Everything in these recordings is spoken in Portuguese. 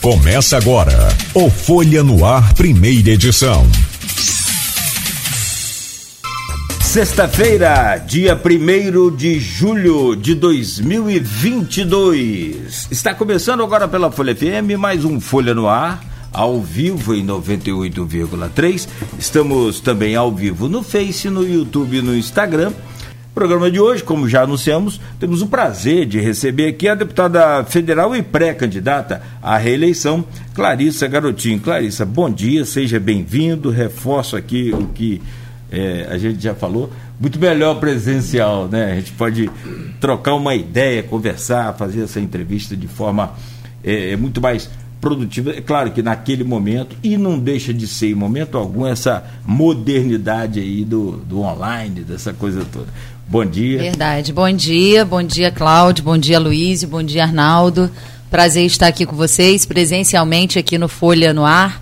Começa agora o Folha no Ar, primeira edição. Sexta-feira, dia 1 de julho de 2022. Está começando agora pela Folha FM, mais um Folha no Ar, ao vivo em 98,3. Estamos também ao vivo no Face, no YouTube e no Instagram programa de hoje, como já anunciamos, temos o prazer de receber aqui a deputada federal e pré-candidata à reeleição, Clarissa Garotinho. Clarissa, bom dia, seja bem-vindo. Reforço aqui o que é, a gente já falou. Muito melhor presencial, né? A gente pode trocar uma ideia, conversar, fazer essa entrevista de forma é, é muito mais produtiva. É claro que naquele momento, e não deixa de ser em momento algum, essa modernidade aí do, do online, dessa coisa toda. Bom dia. Verdade. Bom dia, bom dia, Cláudio, bom dia, Luiz, bom dia, Arnaldo. Prazer estar aqui com vocês, presencialmente aqui no Folha no Ar.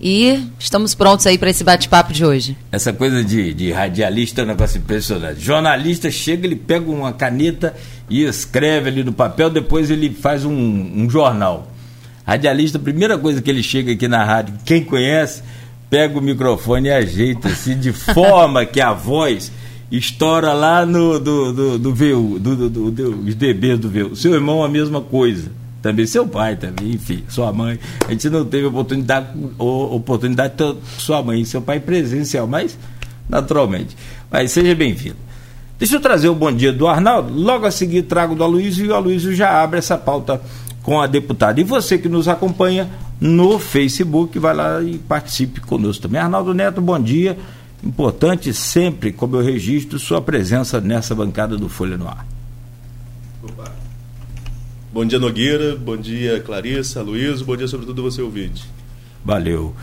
E estamos prontos aí para esse bate-papo de hoje. Essa coisa de, de radialista é um negócio impressionante. Jornalista chega, ele pega uma caneta e escreve ali no papel, depois ele faz um, um jornal. Radialista, a primeira coisa que ele chega aqui na rádio, quem conhece, pega o microfone e ajeita assim, de forma que a voz estoura lá no do, do, do VU, do, do, do, do, os DBs do VU. Seu irmão a mesma coisa. Também seu pai também, enfim, sua mãe. A gente não teve oportunidade, oportunidade sua mãe e seu pai presencial, mas naturalmente. Mas seja bem-vindo. Deixa eu trazer o bom dia do Arnaldo. Logo a seguir trago do Aloysio e o Aloysio já abre essa pauta com a deputada. E você que nos acompanha no Facebook, vai lá e participe conosco também. Arnaldo Neto, bom dia. Importante sempre, como eu registro, sua presença nessa bancada do Folha no Ar. Opa. Bom dia, Nogueira. Bom dia, Clarissa, Luiz. Bom dia, sobretudo, você ouvinte. Valeu.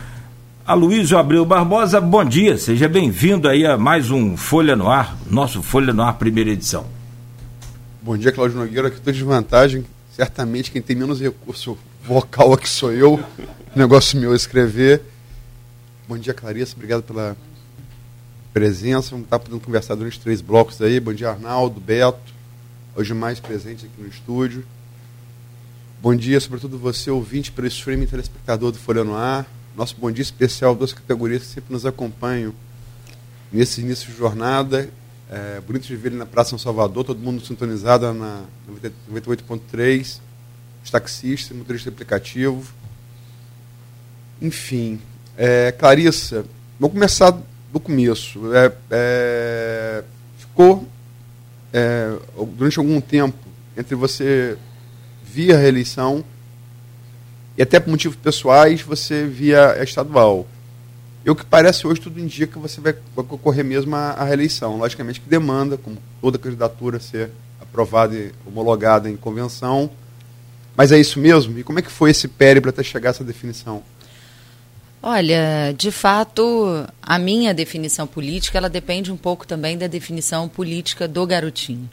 Aloysio Abreu Barbosa, bom dia. Seja bem-vindo aí a mais um Folha no Ar, nosso Folha no Ar, primeira edição. Bom dia, Cláudio Nogueira. Aqui estou de vantagem. Certamente quem tem menos recurso vocal aqui sou eu. Negócio meu é escrever. Bom dia, Clarissa. Obrigado pela presença. Vamos estar podendo conversar durante três blocos aí. Bom dia, Arnaldo, Beto, hoje mais presente aqui no estúdio. Bom dia, sobretudo você, ouvinte, pelo streaming telespectador do Folha no Ar. Nosso bom dia especial, duas categorias que sempre nos acompanham nesse início de jornada. É, bonito de ver ele na Praça São Salvador, todo mundo sintonizado na 98.3, os taxistas, motorista aplicativo. Enfim, é, Clarissa, vou começar do começo. É, é, ficou é, durante algum tempo entre você via reeleição e até por motivos pessoais você via estadual. E o que parece hoje tudo indica que você vai, vai concorrer mesmo à, à reeleição. Logicamente que demanda, como toda candidatura, ser aprovada e homologada em convenção. Mas é isso mesmo? E como é que foi esse périplo até chegar a essa definição? Olha, de fato, a minha definição política, ela depende um pouco também da definição política do garotinho.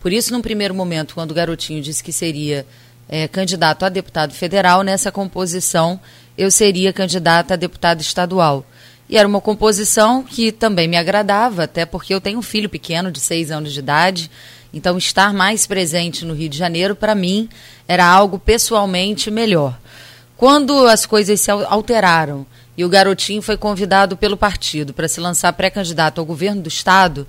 Por isso, num primeiro momento, quando o garotinho disse que seria é, candidato a deputado federal, nessa composição eu seria candidata a deputado estadual. E era uma composição que também me agradava, até porque eu tenho um filho pequeno de seis anos de idade, então estar mais presente no Rio de Janeiro, para mim, era algo pessoalmente melhor. Quando as coisas se alteraram e o garotinho foi convidado pelo partido para se lançar pré-candidato ao governo do Estado,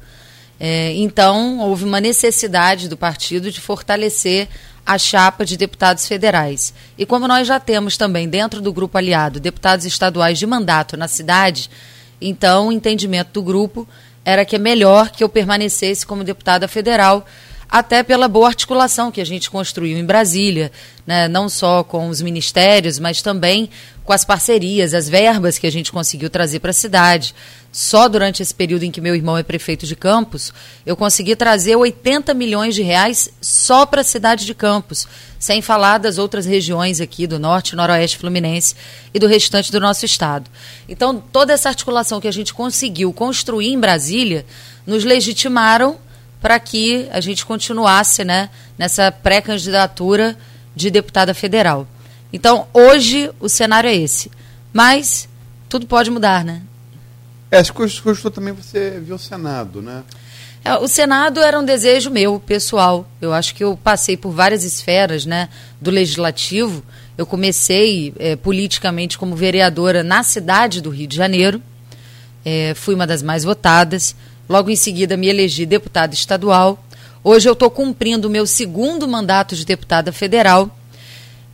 é, então houve uma necessidade do partido de fortalecer a chapa de deputados federais. E como nós já temos também dentro do grupo aliado deputados estaduais de mandato na cidade, então o entendimento do grupo era que é melhor que eu permanecesse como deputada federal até pela boa articulação que a gente construiu em Brasília, né? não só com os ministérios, mas também com as parcerias, as verbas que a gente conseguiu trazer para a cidade. Só durante esse período em que meu irmão é prefeito de Campos, eu consegui trazer 80 milhões de reais só para a cidade de Campos, sem falar das outras regiões aqui do norte, noroeste fluminense e do restante do nosso estado. Então, toda essa articulação que a gente conseguiu construir em Brasília nos legitimaram para que a gente continuasse né, nessa pré-candidatura de deputada federal. Então, hoje o cenário é esse. Mas tudo pode mudar, né? É, se custou também você viu o Senado, né? É, o Senado era um desejo meu, pessoal. Eu acho que eu passei por várias esferas né, do legislativo Eu comecei é, politicamente como vereadora na cidade do Rio de Janeiro, é, fui uma das mais votadas. Logo em seguida, me elegi deputada estadual. Hoje eu estou cumprindo o meu segundo mandato de deputada federal.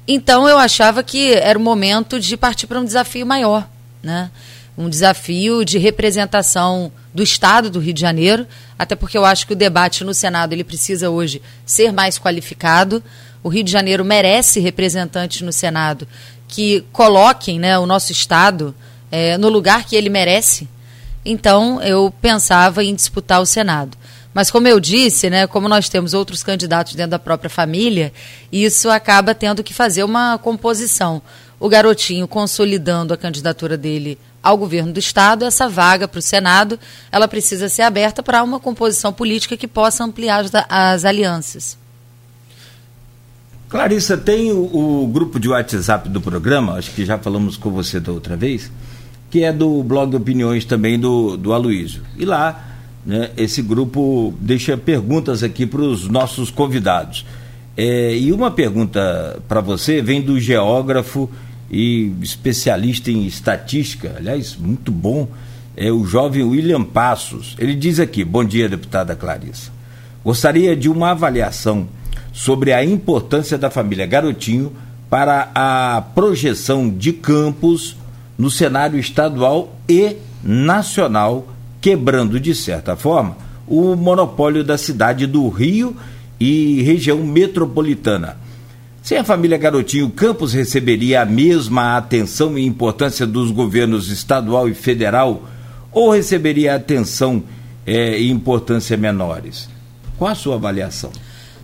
Então eu achava que era o momento de partir para um desafio maior, né? Um desafio de representação do Estado do Rio de Janeiro, até porque eu acho que o debate no Senado ele precisa hoje ser mais qualificado. O Rio de Janeiro merece representantes no Senado que coloquem né, o nosso Estado é, no lugar que ele merece. Então, eu pensava em disputar o Senado. Mas como eu disse, né, como nós temos outros candidatos dentro da própria família, isso acaba tendo que fazer uma composição. O garotinho consolidando a candidatura dele ao governo do estado, essa vaga para o Senado, ela precisa ser aberta para uma composição política que possa ampliar as, as alianças. Clarissa, tem o, o, grupo de WhatsApp do programa, acho que já falamos com você da outra vez, que é do blog Opiniões também do, do Aloysio. E lá, né, esse grupo deixa perguntas aqui para os nossos convidados. É, e uma pergunta para você vem do geógrafo e especialista em estatística, aliás, muito bom, é o jovem William Passos. Ele diz aqui: Bom dia, deputada Clarissa. Gostaria de uma avaliação sobre a importância da família Garotinho para a projeção de campos no cenário estadual e nacional, quebrando, de certa forma, o monopólio da cidade do Rio e região metropolitana. Sem a família Garotinho, Campos receberia a mesma atenção e importância dos governos estadual e federal ou receberia atenção é, e importância menores? Qual a sua avaliação?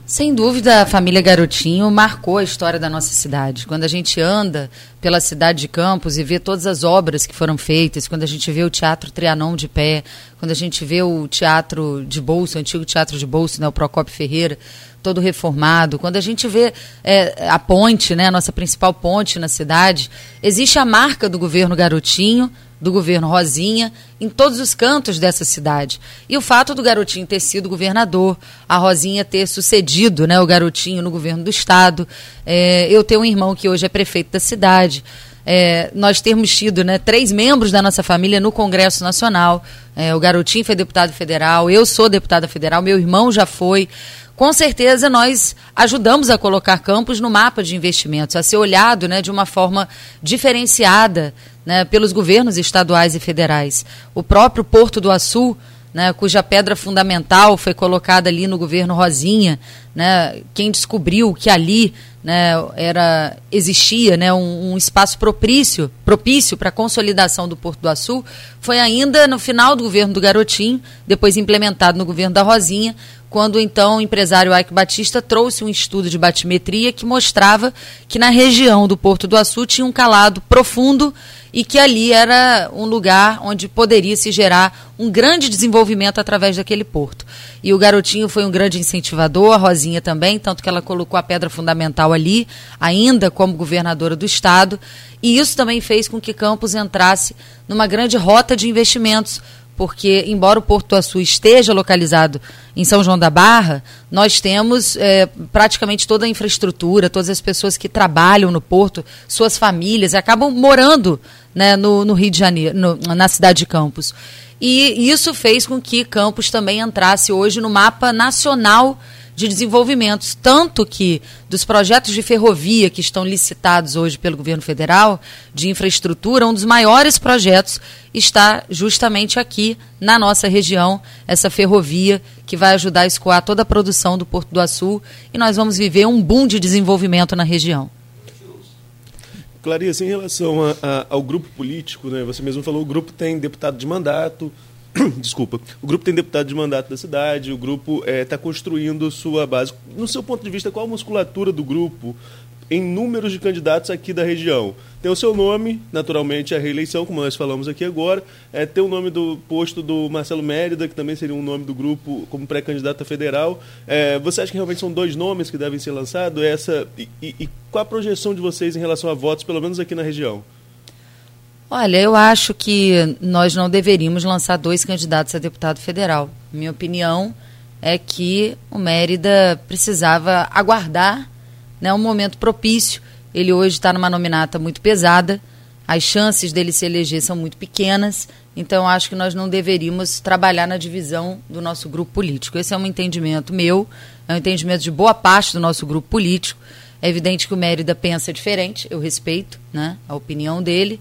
Sem dúvida, a família Garotinho marcou a história da nossa cidade. Quando a gente anda pela cidade de Campos e vê todas as obras que foram feitas, quando a gente vê o Teatro Trianon de pé, quando a gente vê o Teatro de Bolso, o antigo Teatro de Bolso, né, o Procopio Ferreira, todo reformado, quando a gente vê é, a ponte, né, a nossa principal ponte na cidade, existe a marca do governo Garotinho, do governo Rosinha em todos os cantos dessa cidade. E o fato do garotinho ter sido governador, a Rosinha ter sucedido né, o garotinho no governo do estado, é, eu tenho um irmão que hoje é prefeito da cidade. É, nós termos tido né, três membros da nossa família no Congresso Nacional. É, o Garotinho foi deputado federal, eu sou deputada federal, meu irmão já foi. Com certeza nós ajudamos a colocar Campos no mapa de investimentos, a ser olhado né, de uma forma diferenciada né, pelos governos estaduais e federais. O próprio Porto do Açu, né, cuja pedra fundamental foi colocada ali no governo Rosinha, né, quem descobriu que ali né, era existia né, um, um espaço propício propício para a consolidação do Porto do Açu foi ainda no final do governo do Garotinho, depois implementado no governo da Rosinha, quando então o empresário Ike Batista trouxe um estudo de batimetria que mostrava que na região do Porto do Açu tinha um calado profundo e que ali era um lugar onde poderia se gerar um grande desenvolvimento através daquele porto. E o garotinho foi um grande incentivador, a Rosinha também, tanto que ela colocou a pedra fundamental ali, ainda como governadora do estado, e isso também fez com que Campos entrasse numa grande rota de investimentos porque, embora o Porto Açu esteja localizado em São João da Barra, nós temos é, praticamente toda a infraestrutura, todas as pessoas que trabalham no porto, suas famílias, acabam morando né, no, no Rio de Janeiro, no, na cidade de Campos. E isso fez com que Campos também entrasse hoje no mapa nacional de desenvolvimentos, tanto que dos projetos de ferrovia que estão licitados hoje pelo governo federal, de infraestrutura, um dos maiores projetos está justamente aqui na nossa região, essa ferrovia que vai ajudar a escoar toda a produção do Porto do Açu e nós vamos viver um boom de desenvolvimento na região. Clarice, em relação a, a, ao grupo político, né, você mesmo falou, o grupo tem deputado de mandato, Desculpa. O grupo tem deputado de mandato da cidade, o grupo está é, tá construindo sua base. No seu ponto de vista, qual a musculatura do grupo em números de candidatos aqui da região? Tem o seu nome, naturalmente, a reeleição, como nós falamos aqui agora. É, tem o nome do posto do Marcelo Mérida, que também seria um nome do grupo como pré-candidato federal. É, você acha que realmente são dois nomes que devem ser lançados? Essa, e, e, e qual a projeção de vocês em relação a votos, pelo menos aqui na região? Olha, eu acho que nós não deveríamos lançar dois candidatos a deputado federal. Minha opinião é que o Mérida precisava aguardar né, um momento propício Ele hoje está numa nominata muito pesada, as chances dele se eleger são muito pequenas, então acho que nós não deveríamos trabalhar na divisão do nosso grupo político. Esse é um entendimento meu, é um entendimento de boa parte do nosso grupo político. É evidente que o Mérida pensa diferente, eu respeito né, a opinião dele,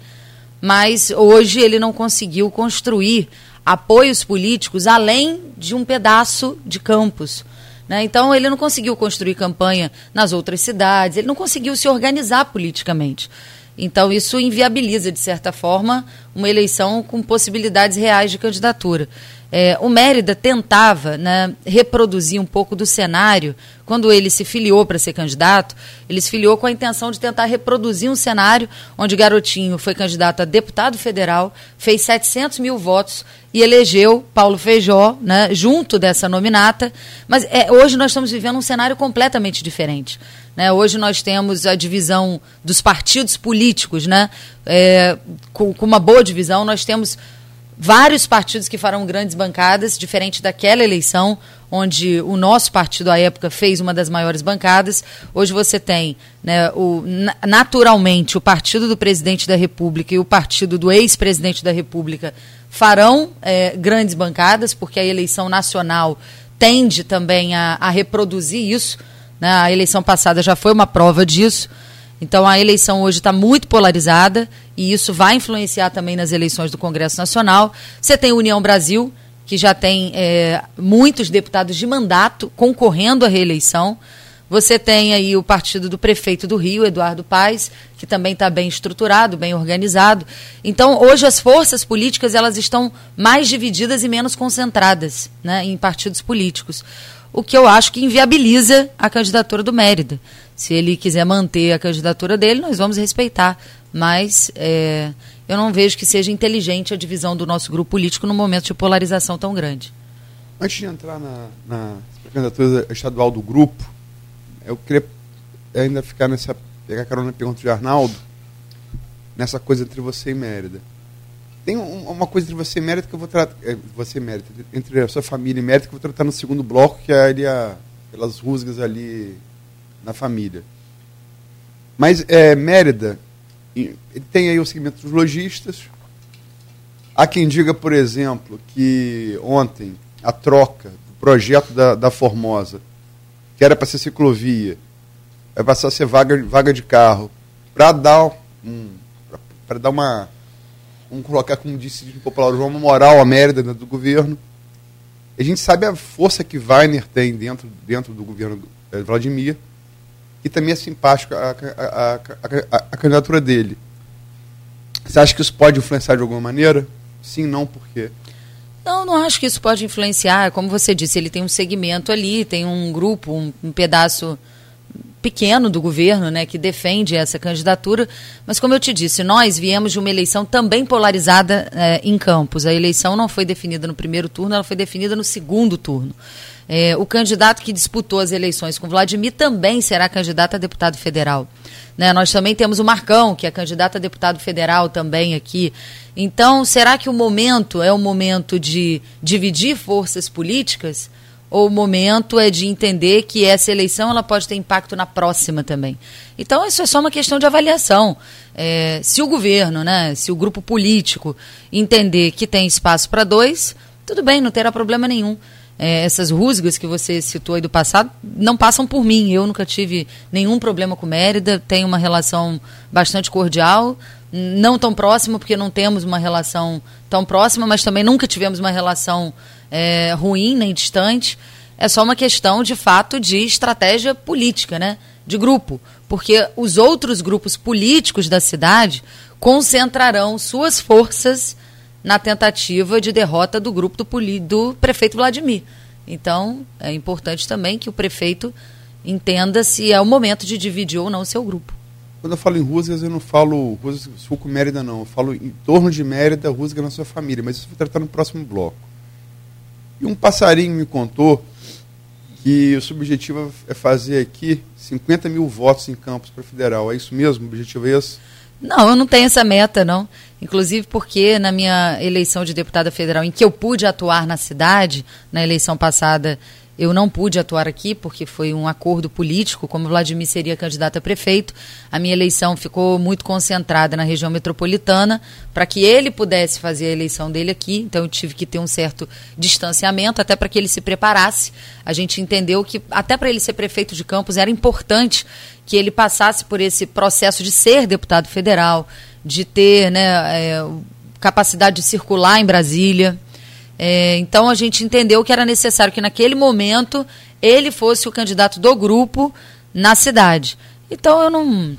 mas hoje ele não conseguiu construir apoios políticos além de um pedaço de campos. Né? Então, ele não conseguiu construir campanha nas outras cidades, ele não conseguiu se organizar politicamente. Então, isso inviabiliza, de certa forma, uma eleição com possibilidades reais de candidatura. É, o Mérida tentava né, reproduzir um pouco do cenário. Quando ele se filiou para ser candidato, ele se filiou com a intenção de tentar reproduzir um cenário onde Garotinho foi candidato a deputado federal, fez 700 mil votos e elegeu Paulo Feijó né, junto dessa nominata. Mas é, hoje nós estamos vivendo um cenário completamente diferente. Né? Hoje nós temos a divisão dos partidos políticos, né? É, com, com uma boa divisão, nós temos vários partidos que farão grandes bancadas, diferente daquela eleição, onde o nosso partido, à época, fez uma das maiores bancadas. Hoje você tem, né, o, naturalmente, o partido do presidente da República e o partido do ex-presidente da República farão é, grandes bancadas, porque a eleição nacional tende também a, a reproduzir isso. Né? A eleição passada já foi uma prova disso. Então a eleição hoje está muito polarizada e isso vai influenciar também nas eleições do Congresso Nacional. Você tem União Brasil, que já tem é, muitos deputados de mandato concorrendo à reeleição. Você tem aí o partido do prefeito do Rio, Eduardo Paes, que também está bem estruturado, bem organizado. Então, hoje as forças políticas elas estão mais divididas e menos concentradas né, em partidos políticos o que eu acho que inviabiliza a candidatura do Mérida. Se ele quiser manter a candidatura dele, nós vamos respeitar. Mas é, eu não vejo que seja inteligente a divisão do nosso grupo político num momento de polarização tão grande. Antes de entrar na, na candidatura estadual do grupo, eu queria ainda ficar nessa. pegar carona na pergunta de Arnaldo, nessa coisa entre você e Mérida. Tem um, uma coisa entre você e mérito que eu vou tratar. É, você mérito, entre a sua família e mérito que eu vou tratar no segundo bloco, que é ali a, pelas rusgas ali na família. Mas é, Mérida, ele tem aí o segmento dos lojistas. Há quem diga, por exemplo, que ontem a troca do projeto da, da Formosa, que era para ser ciclovia, vai passar a ser vaga, vaga de carro, para dar, um, para dar uma vamos colocar, como disse o popular João, moral Mérida dentro do governo. A gente sabe a força que Weiner tem dentro, dentro do governo do é, Vladimir, e também é simpático a, a, a, a, candidatura dele. Você acha que isso pode influenciar de alguma maneira? Sim, não, por quê? Não, não acho que isso pode influenciar. Como você disse, ele tem um segmento ali, tem um grupo, um, um pedaço pequeno do governo, né, que defende essa candidatura. Mas, como eu te disse, nós viemos de uma eleição também polarizada é, em Campos. A eleição não foi definida no primeiro turno, ela foi definida no segundo turno. É, o candidato que disputou as eleições com Vladimir também será candidato a deputado federal. Né, nós também temos o Marcão, que é candidato a deputado federal também aqui. Então, será que o momento é o momento de dividir forças políticas? Ou o momento é de entender que essa eleição ela pode ter impacto na próxima também. Então isso é só uma questão de avaliação. É, se o governo, né, se o grupo político entender que tem espaço para dois, tudo bem, não terá problema nenhum. É, essas rusgas que você citou aí do passado não passam por mim. Eu nunca tive nenhum problema com Mérida, tenho uma relação bastante cordial, não tão próxima, porque não temos uma relação tão próxima, mas também nunca tivemos uma relação é, ruim nem distante. É só uma questão, de fato, de estratégia política, né? de grupo. Porque os outros grupos políticos da cidade concentrarão suas forças na tentativa de derrota do grupo do, do prefeito Vladimir. Então, é importante também que o prefeito entenda se é o momento de dividir ou não o seu grupo. Quando eu falo em Rusgas, eu não falo Suco Mérida, não. Eu falo em torno de Mérida, Rusga na sua família. Mas isso vou tratar no próximo bloco. E um passarinho me contou que o seu objetivo é fazer aqui 50 mil votos em campos para federal. É isso mesmo? O objetivo é esse? Não, eu não tenho essa meta, não. Inclusive porque na minha eleição de deputada federal, em que eu pude atuar na cidade, na eleição passada, Eu não pude atuar aqui porque foi um acordo político, como Vladimir seria candidato a prefeito, a minha eleição ficou muito concentrada na região metropolitana para que ele pudesse fazer a eleição dele aqui, então eu tive que ter um certo distanciamento até para que ele se preparasse. A gente entendeu que até para ele ser prefeito de Campos era importante que ele passasse por esse processo de ser deputado federal, de ter né, é, capacidade de circular em Brasília. É, então a gente entendeu que era necessário que naquele momento ele fosse o candidato do grupo na cidade. Então eu não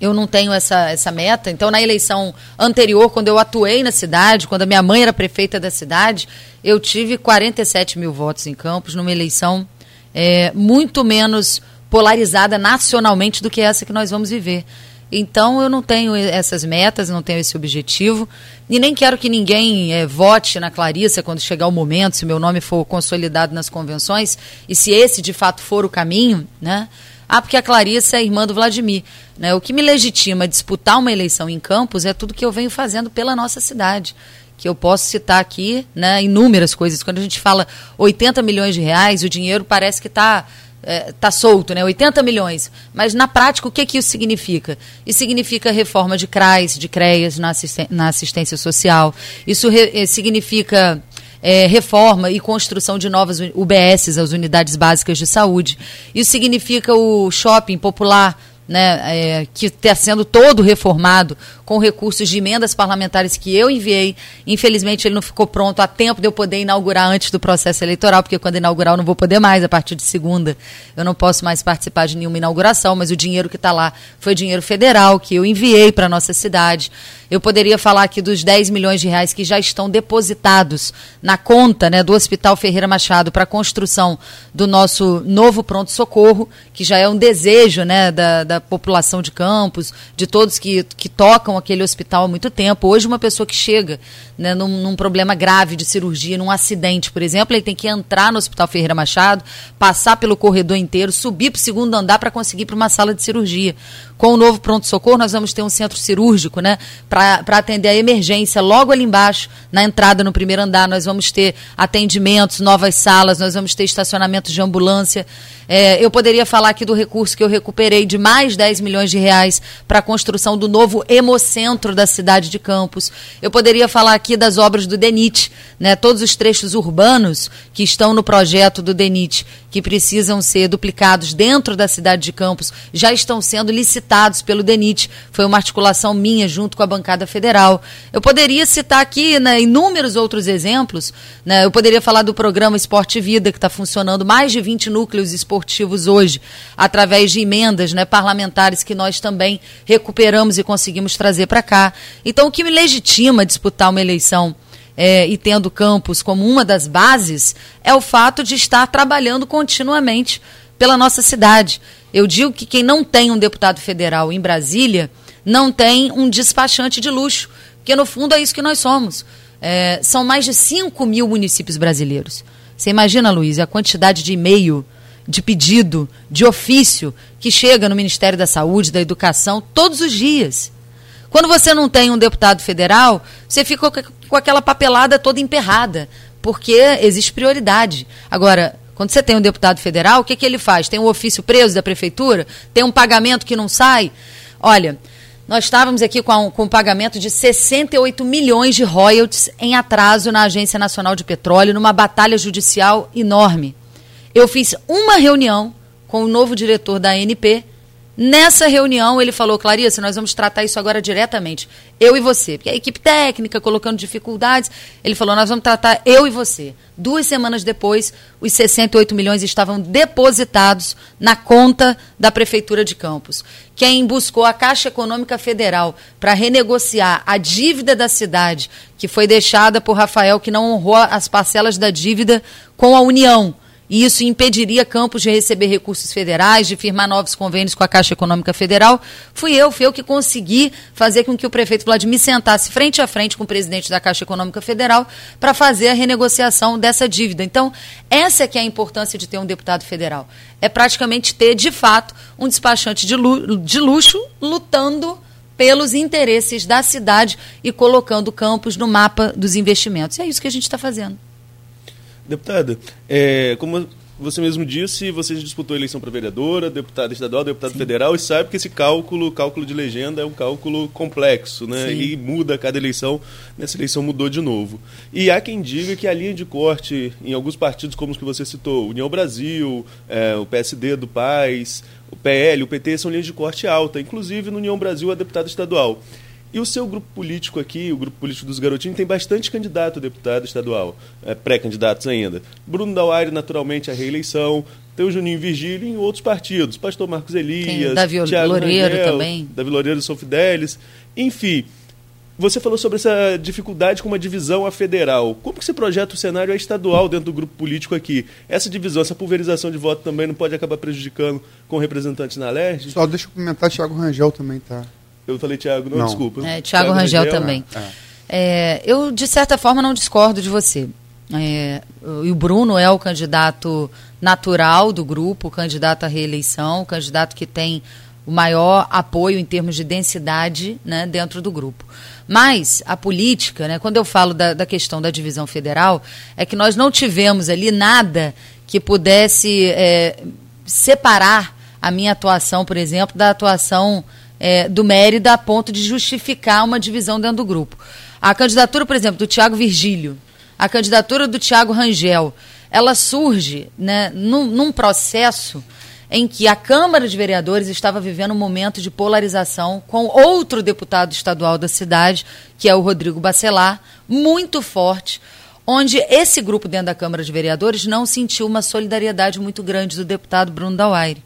eu não tenho essa, essa meta. Então, na eleição anterior, quando eu atuei na cidade, quando a minha mãe era prefeita da cidade, eu tive 47 mil votos em Campos, numa eleição é, muito menos polarizada nacionalmente do que essa que nós vamos viver. Então eu não tenho essas metas, não tenho esse objetivo e nem quero que ninguém é, vote na Clarissa quando chegar o momento, se meu nome for consolidado nas convenções e se esse de fato for o caminho, né? Ah, porque a Clarissa é irmã do Vladimir. Né? O que me legitima disputar uma eleição em Campos é tudo que eu venho fazendo pela nossa cidade que eu posso citar aqui, né, inúmeras coisas. Quando a gente fala 80 milhões de reais, o dinheiro parece que está é, tá solto, né? 80 milhões. Mas na prática, o que, que isso significa? Isso significa reforma de CRAs, de CREAS na, assisten na assistência social. Isso re, significa é, reforma e construção de novas UBSs, as unidades básicas de saúde. Isso significa o shopping popular né, é, que está sendo todo reformado com recursos de emendas parlamentares que eu enviei. Infelizmente, ele não ficou pronto a tempo de eu poder inaugurar antes do processo eleitoral, porque quando inaugurar eu não vou poder mais, a partir de segunda eu não posso mais participar de nenhuma inauguração, mas o dinheiro que está lá foi dinheiro federal que eu enviei para a nossa cidade. Eu poderia falar aqui dos 10 milhões de reais que já estão depositados na conta né, do Hospital Ferreira Machado para a construção do nosso novo pronto-socorro, que já é um desejo né, da, da população de Campos, de todos que, que tocam aquele hospital há muito tempo. Hoje, uma pessoa que chega né, num, num, problema grave de cirurgia, num acidente, por exemplo, ele tem que entrar no Hospital Ferreira Machado, passar pelo corredor inteiro, subir para o segundo andar para conseguir ir para uma sala de cirurgia. Com o novo pronto-socorro, nós vamos ter um centro cirúrgico, né? Para atender a emergência logo ali embaixo, na entrada no primeiro andar. Nós vamos ter atendimentos, novas salas, nós vamos ter estacionamento de ambulância. É, eu poderia falar aqui do recurso que eu recuperei de mais 10 milhões de reais para a construção do novo hemocentro da cidade de Campos. Eu poderia falar aqui das obras do DENIT, né? Todos os trechos urbanos que estão no projeto do DENIT, que precisam ser duplicados dentro da cidade de Campos, já estão sendo licitados pelo DENIT. Foi uma articulação minha junto com a bancada federal. Eu poderia citar aqui né, inúmeros outros exemplos. Né? Eu poderia falar do programa Esporte Vida, que está funcionando mais de 20 núcleos esportivos hoje, através de emendas né, parlamentares que nós também recuperamos e conseguimos trazer para cá. Então, o que me legitima disputar uma eleição é, e tendo campus como uma das bases é o fato de estar trabalhando continuamente pela nossa cidade. Eu digo que quem não tem um deputado federal em Brasília não tem um despachante de luxo, porque no fundo é isso que nós somos. É, são mais de 5 mil municípios brasileiros. Você imagina, Luiz, a quantidade de e-mail, de pedido, de ofício que chega no Ministério da Saúde, da Educação, todos os dias. Quando você não tem um deputado federal, você fica com aquela papelada toda emperrada, porque existe prioridade. Agora, quando você tem um deputado federal, o que, que ele faz? Tem um ofício preso da prefeitura? Tem um pagamento que não sai? Olha, nós estávamos aqui com, um, com um pagamento de 68 milhões de royalties em atraso na Agência Nacional de Petróleo, numa batalha judicial enorme. Eu fiz uma reunião com o novo diretor da ANP Nessa reunião, ele falou, Clarissa, nós vamos tratar isso agora diretamente. Eu e você. Porque a equipe técnica colocando dificuldades. Ele falou, nós vamos tratar eu e você. Duas semanas depois, os 68 milhões estavam depositados na conta da Prefeitura de Campos. Quem buscou a Caixa Econômica Federal para renegociar a dívida da cidade, que foi deixada por Rafael, que não honrou as parcelas da dívida com a União e isso impediria Campos de receber recursos federais, de firmar novos convênios com a Caixa Econômica Federal. Fui eu, fui eu que consegui fazer com que o prefeito Vladimir sentasse frente a frente com o presidente da Caixa Econômica Federal para fazer a renegociação dessa dívida. Então, essa é que é a importância de ter um deputado federal. É praticamente ter, de fato, um despachante de, de luxo lutando pelos interesses da cidade e colocando Campos no mapa dos investimentos. E é isso que a gente está fazendo. Deputada, é, como você mesmo disse, você disputou eleição para vereadora, deputada estadual, deputado Sim. federal, e sabe que esse cálculo, cálculo de legenda, é um cálculo complexo, né? Sim. E muda a cada eleição. Nessa eleição mudou de novo. E há quem diga que a linha de corte em alguns partidos, como os que você citou, União Brasil, é, o PSD do Paz, o PL, o PT, são linhas de corte alta, inclusive no União Brasil a deputada estadual. E o seu grupo político aqui, o grupo político dos garotinhos, tem bastante candidato a deputado estadual, é, pré-candidatos ainda. Bruno Dauaire, naturalmente, a reeleição. Tem o Juninho Virgílio em outros partidos. Pastor Marcos Elias, Davi Thiago Loureiro Rangel, também. Davi Loureiro, São Fidelis. Enfim, você falou sobre essa dificuldade com uma divisão a federal. Como que se projeta o cenário estadual dentro do grupo político aqui? Essa divisão, essa pulverização de voto também não pode acabar prejudicando com representantes na LERJ? Só deixa eu comentar, Thiago Rangel também tá eu falei Tiago, não, não, desculpa. É, Tiago Rangel, Rangel, também. É. É, eu, de certa forma, não discordo de você. É, o Bruno é o candidato natural do grupo, o candidato à reeleição, o candidato que tem o maior apoio em termos de densidade né, dentro do grupo. Mas a política, né, quando eu falo da, da, questão da divisão federal, é que nós não tivemos ali nada que pudesse é, separar a minha atuação, por exemplo, da atuação é, do Mérida a ponto de justificar uma divisão dentro do grupo. A candidatura, por exemplo, do Tiago Virgílio, a candidatura do Tiago Rangel, ela surge né, num, num processo em que a Câmara de Vereadores estava vivendo um momento de polarização com outro deputado estadual da cidade, que é o Rodrigo Bacelar, muito forte, onde esse grupo dentro da Câmara de Vereadores não sentiu uma solidariedade muito grande do deputado Bruno Dauaire.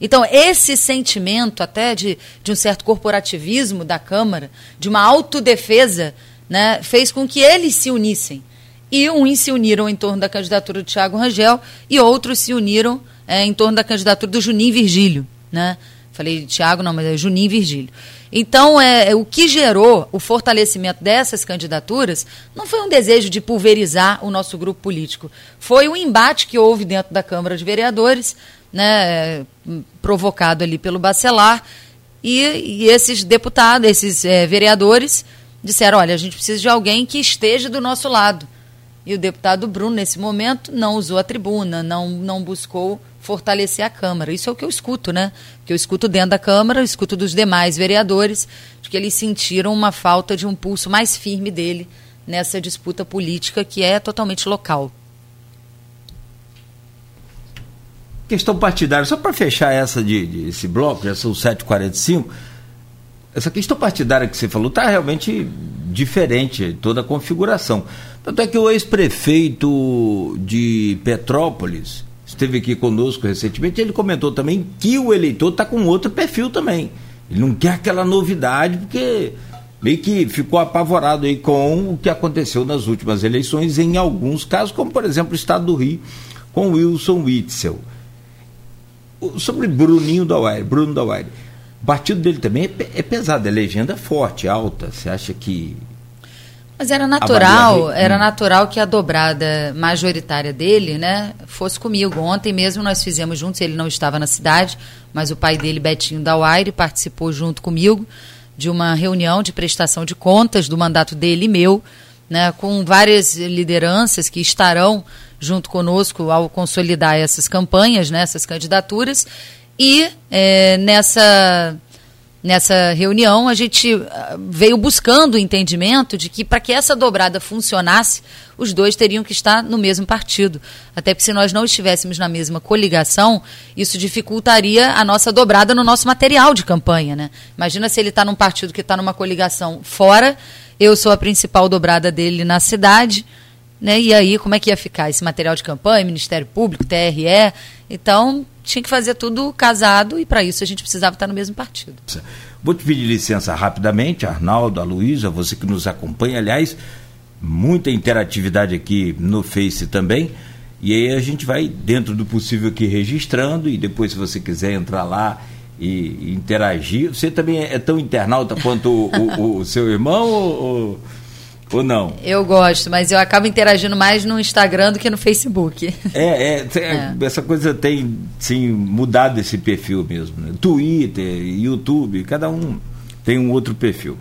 Então, esse sentimento até de, de um certo corporativismo da Câmara, de uma autodefesa, né, fez com que eles se unissem. E uns se uniram em torno da candidatura do Tiago Rangel e outros se uniram é, em torno da candidatura do Juninho Virgílio. Né? Falei Tiago, não, mas é Juninho Virgílio. Então, é, é, o que gerou o fortalecimento dessas candidaturas não foi um desejo de pulverizar o nosso grupo político. Foi o um embate que houve dentro da Câmara de Vereadores né, provocado ali pelo Bacelar, e, e esses deputados, esses é, vereadores, disseram: olha, a gente precisa de alguém que esteja do nosso lado. E o deputado Bruno, nesse momento, não usou a tribuna, não, não buscou fortalecer a Câmara. Isso é o que eu escuto, né? Que eu escuto dentro da Câmara, eu escuto dos demais vereadores, de que eles sentiram uma falta de um pulso mais firme dele nessa disputa política que é totalmente local. Questão partidária, só para fechar essa de, de, esse bloco, já são 7h45, essa questão partidária que você falou está realmente diferente, toda a configuração. Tanto é que o ex-prefeito de Petrópolis esteve aqui conosco recentemente, ele comentou também que o eleitor está com outro perfil também. Ele não quer aquela novidade, porque meio que ficou apavorado aí com o que aconteceu nas últimas eleições, em alguns casos, como por exemplo o estado do Rio, com Wilson Witzel. Sobre Bruninho da Wire, Bruno da Wire. O partido dele também é, é pesado, é legenda forte, alta. Você acha que. Mas era natural, era natural que a dobrada majoritária dele, né, fosse comigo. Ontem mesmo nós fizemos juntos, ele não estava na cidade, mas o pai dele, Betinho da Wire, participou junto comigo de uma reunião de prestação de contas do mandato dele e meu, né, com várias lideranças que estarão junto conosco ao consolidar essas campanhas, né, essas candidaturas. E é, nessa, nessa reunião a gente ah, veio buscando o entendimento de que para que essa dobrada funcionasse, os dois teriam que estar no mesmo partido. Até porque se nós não estivéssemos na mesma coligação, isso dificultaria a nossa dobrada no nosso material de campanha. Né? Imagina se ele está num partido que está numa coligação fora, eu sou a principal dobrada dele na cidade né? E aí, como é que ia ficar esse material de campanha, Ministério Público, TRE? Então, tinha que fazer tudo casado e para isso a gente precisava estar no mesmo partido. Vou te pedir licença rapidamente, Arnaldo, a Luísa, você que nos acompanha, aliás, muita interatividade aqui no Face também. E aí a gente vai, dentro do possível, aqui registrando, e depois, se você quiser entrar lá e interagir. Você também é tão internauta quanto o, o, o seu irmão? Ou, ou não? Eu gosto, mas eu acabo interagindo mais no Instagram do que no Facebook. É, é, é. essa coisa tem sim mudado esse perfil mesmo. Né? Twitter, YouTube, cada um tem um outro perfil.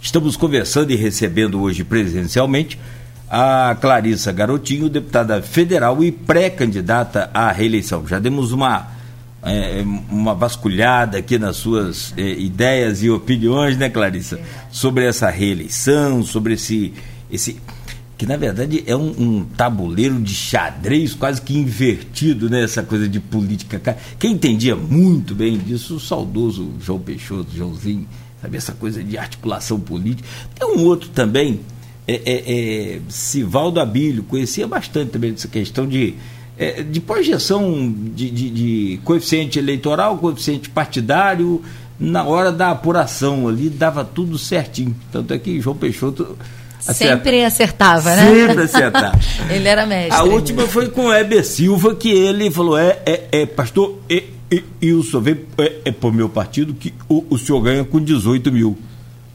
Estamos conversando e recebendo hoje presencialmente a Clarissa Garotinho, deputada federal e pré-candidata à reeleição. Já demos uma, é, uma vasculhada aqui nas suas é, ideias e opiniões, né, Clarissa? Sobre essa reeleição, sobre esse. esse que na verdade é um, um tabuleiro de xadrez quase que invertido, né? Essa coisa de política. Quem entendia muito bem disso, o saudoso João Peixoto, Joãozinho, sabe? Essa coisa de articulação política. Tem um outro também, é, é, é, Sivaldo Abílio, conhecia bastante também dessa questão de, é, de projeção de, de, de, coeficiente eleitoral, coeficiente partidário, na hora da apuração ali, dava tudo certinho. Tanto é que João Peixoto. Acerta. Sempre acertava, né? Sempre acertava. ele era mestre. A última foi com o Heber Silva, que ele falou: é, é, é pastor, e, e, e o senhor vê, é, é por meu partido que o, o senhor ganha com 18 mil.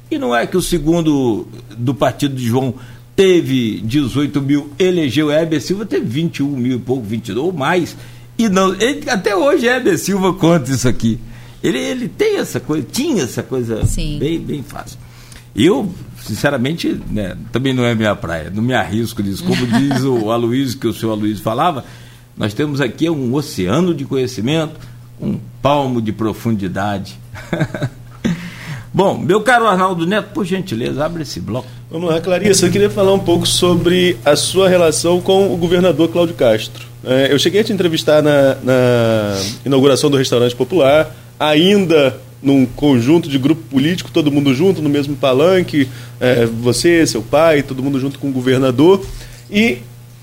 E não é que o segundo do partido de João teve 18 mil, elegeu Heber Silva, teve 21 mil e pouco, 22 ou mais. E não, ele, até hoje Heber Silva conta isso aqui. Ele, ele tem essa coisa, tinha essa coisa Sim. bem, bem fácil. Eu, sinceramente, né, também não é minha praia, não me arrisco nisso. Como diz o Aloysio, que o senhor Aloysio falava, nós temos aqui um oceano de conhecimento, um palmo de profundidade. Bom, meu caro Arnaldo Neto, por gentileza, abre esse bloco. Vamos lá, Clarissa, eu queria falar um pouco sobre a sua relação com o governador Cláudio Castro. É, eu cheguei a te entrevistar na, na inauguração do restaurante popular, ainda num conjunto de grupo político, todo mundo junto no mesmo palanque, é, você, seu pai, todo mundo junto com o governador. E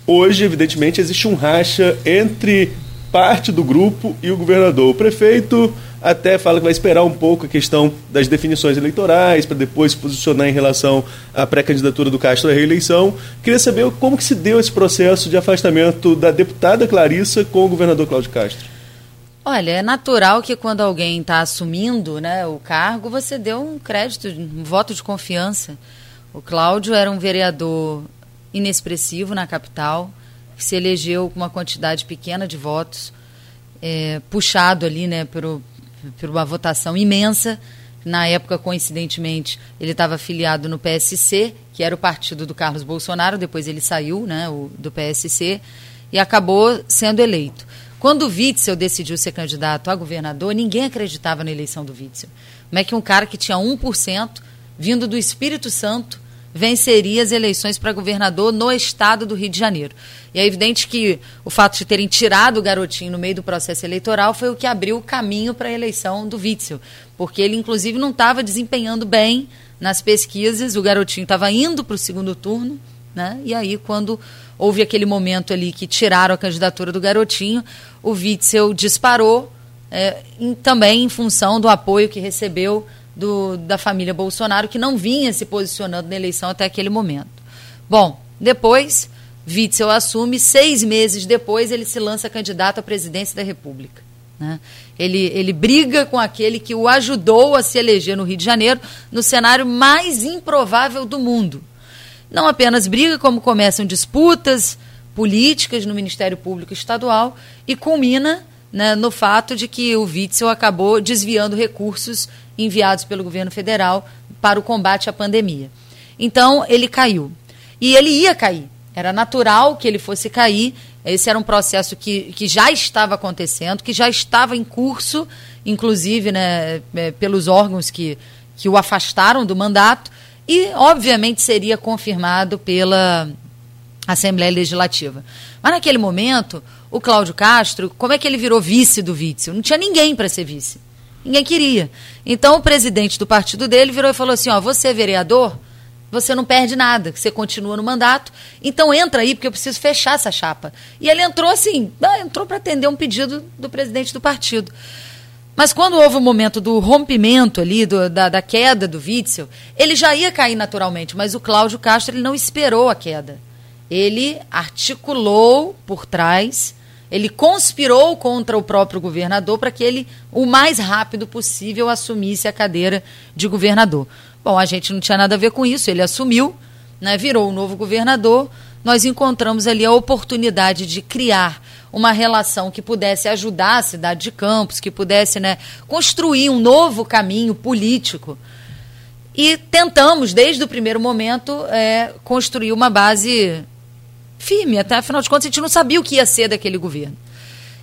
hoje, evidentemente, existe um racha entre parte do grupo e o governador. O prefeito até fala que vai esperar um pouco a questão das definições eleitorais para depois se posicionar em relação à pré-candidatura do Castro à reeleição. Queria saber como que se deu esse processo de afastamento da deputada Clarissa com o governador Cláudio Castro. Olha, é natural que quando alguém está assumindo né, o cargo, você dê um crédito, um voto de confiança. O Cláudio era um vereador inexpressivo na capital, que se elegeu com uma quantidade pequena de votos, é, puxado ali né, por, por uma votação imensa. Na época, coincidentemente, ele estava afiliado no PSC, que era o partido do Carlos Bolsonaro, depois ele saiu né, o, do PSC e acabou sendo eleito. Quando o Witzel decidiu ser candidato a governador, ninguém acreditava na eleição do Witzel. Como é que um cara que tinha 1%, vindo do Espírito Santo, venceria as eleições para governador no estado do Rio de Janeiro. E é evidente que o fato de terem tirado o garotinho no meio do processo eleitoral foi o que abriu o caminho para a eleição do Witzel, porque ele, inclusive, não estava desempenhando bem nas pesquisas, o garotinho estava indo para o segundo turno, né? e aí, quando houve aquele momento ali que tiraram a candidatura do garotinho, o Witzel disparou, é, em, também em função do apoio que recebeu do, da família Bolsonaro, que não vinha se posicionando na eleição até aquele momento. Bom, depois, Witzel assume, seis meses depois, ele se lança candidato à presidência da República. Né? Ele, ele briga com aquele que o ajudou a se eleger no Rio de Janeiro, no cenário mais improvável do mundo. Não apenas briga, como começam disputas políticas no Ministério Público Estadual e culmina né, no fato de que o Witzel acabou desviando recursos enviados pelo governo federal para o combate à pandemia. Então, ele caiu. E ele ia cair. Era natural que ele fosse cair. Esse era um processo que, que já estava acontecendo, que já estava em curso, inclusive né, é, pelos órgãos que, que o afastaram do mandato, e, obviamente, seria confirmado pela Assembleia Legislativa. Mas, naquele momento, o Cláudio Castro, como é que ele virou vice do Witzel? Não tinha ninguém para ser vice. Ninguém queria. Então o presidente do partido dele virou e falou assim: ó, você é vereador, você não perde nada, você continua no mandato, então entra aí, porque eu preciso fechar essa chapa. E ele entrou assim, entrou para atender um pedido do presidente do partido. Mas quando houve o momento do rompimento ali, do, da, da, queda do Witzel, ele já ia cair naturalmente, mas o Cláudio Castro ele não esperou a queda. Ele articulou por trás ele conspirou contra o próprio governador para que ele, o mais rápido possível, assumisse a cadeira de governador. Bom, a gente não tinha nada a ver com isso, ele assumiu, né, virou o novo governador. Nós encontramos ali a oportunidade de criar uma relação que pudesse ajudar a cidade de Campos, que pudesse né, construir um novo caminho político. E tentamos, desde o primeiro momento, é, construir uma base firme. Até afinal de contas, a gente não sabia o que ia ser daquele governo.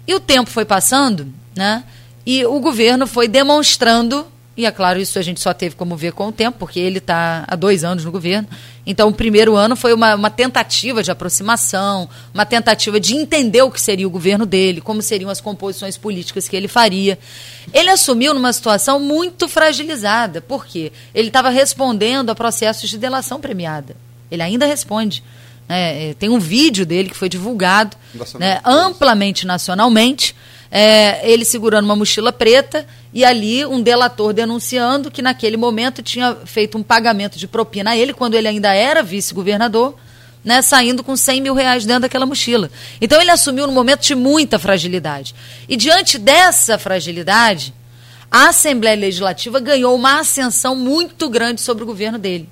E o tempo foi passando, né? E o governo foi demonstrando e é claro, isso a gente só teve como ver com o tempo, porque ele está há dois anos no governo. Então, o primeiro ano foi uma, uma, tentativa de aproximação, uma tentativa de entender o que seria o governo dele, como seriam as composições políticas que ele faria. Ele assumiu numa situação muito fragilizada, porque ele estava respondendo a processos de delação premiada. Ele ainda responde. É, tem um vídeo dele que foi divulgado né, amplamente nacionalmente é, ele segurando uma mochila preta e ali um delator denunciando que naquele momento tinha feito um pagamento de propina a ele, quando ele ainda era vice-governador, né, saindo com 100 mil reais dentro daquela mochila. Então ele assumiu num momento de muita fragilidade. E diante dessa fragilidade, a Assembleia Legislativa ganhou uma ascensão muito grande sobre o governo dele.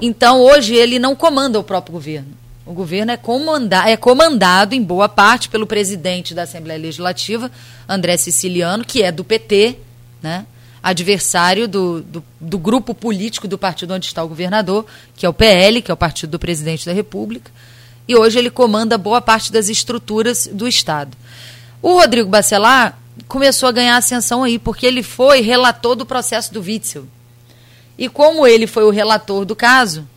Então hoje ele não comanda o próprio governo. O governo é, comanda é comandado, em boa parte, pelo presidente da Assembleia Legislativa, André Siciliano, que é do PT, né? adversário do, do, do, grupo político do partido onde está o governador, que é o PL, que é o partido do presidente da República. E hoje ele comanda boa parte das estruturas do Estado. O Rodrigo Bacelar começou a ganhar ascensão aí, porque ele foi relator do processo do Witzel. E como ele foi o relator do caso,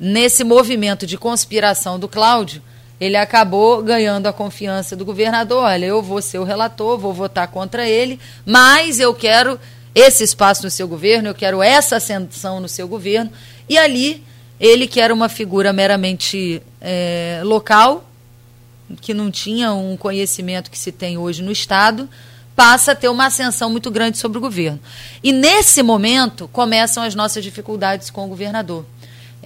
nesse movimento de conspiração do Cláudio, ele acabou ganhando a confiança do governador. Olha, eu vou ser o relator, vou votar contra ele, mas eu quero esse espaço no seu governo, eu quero essa ascensão no seu governo. E ali, ele que era uma figura meramente é, local, que não tinha um conhecimento que se tem hoje no Estado, passa a ter uma ascensão muito grande sobre o governo. E nesse momento começam as nossas dificuldades com o governador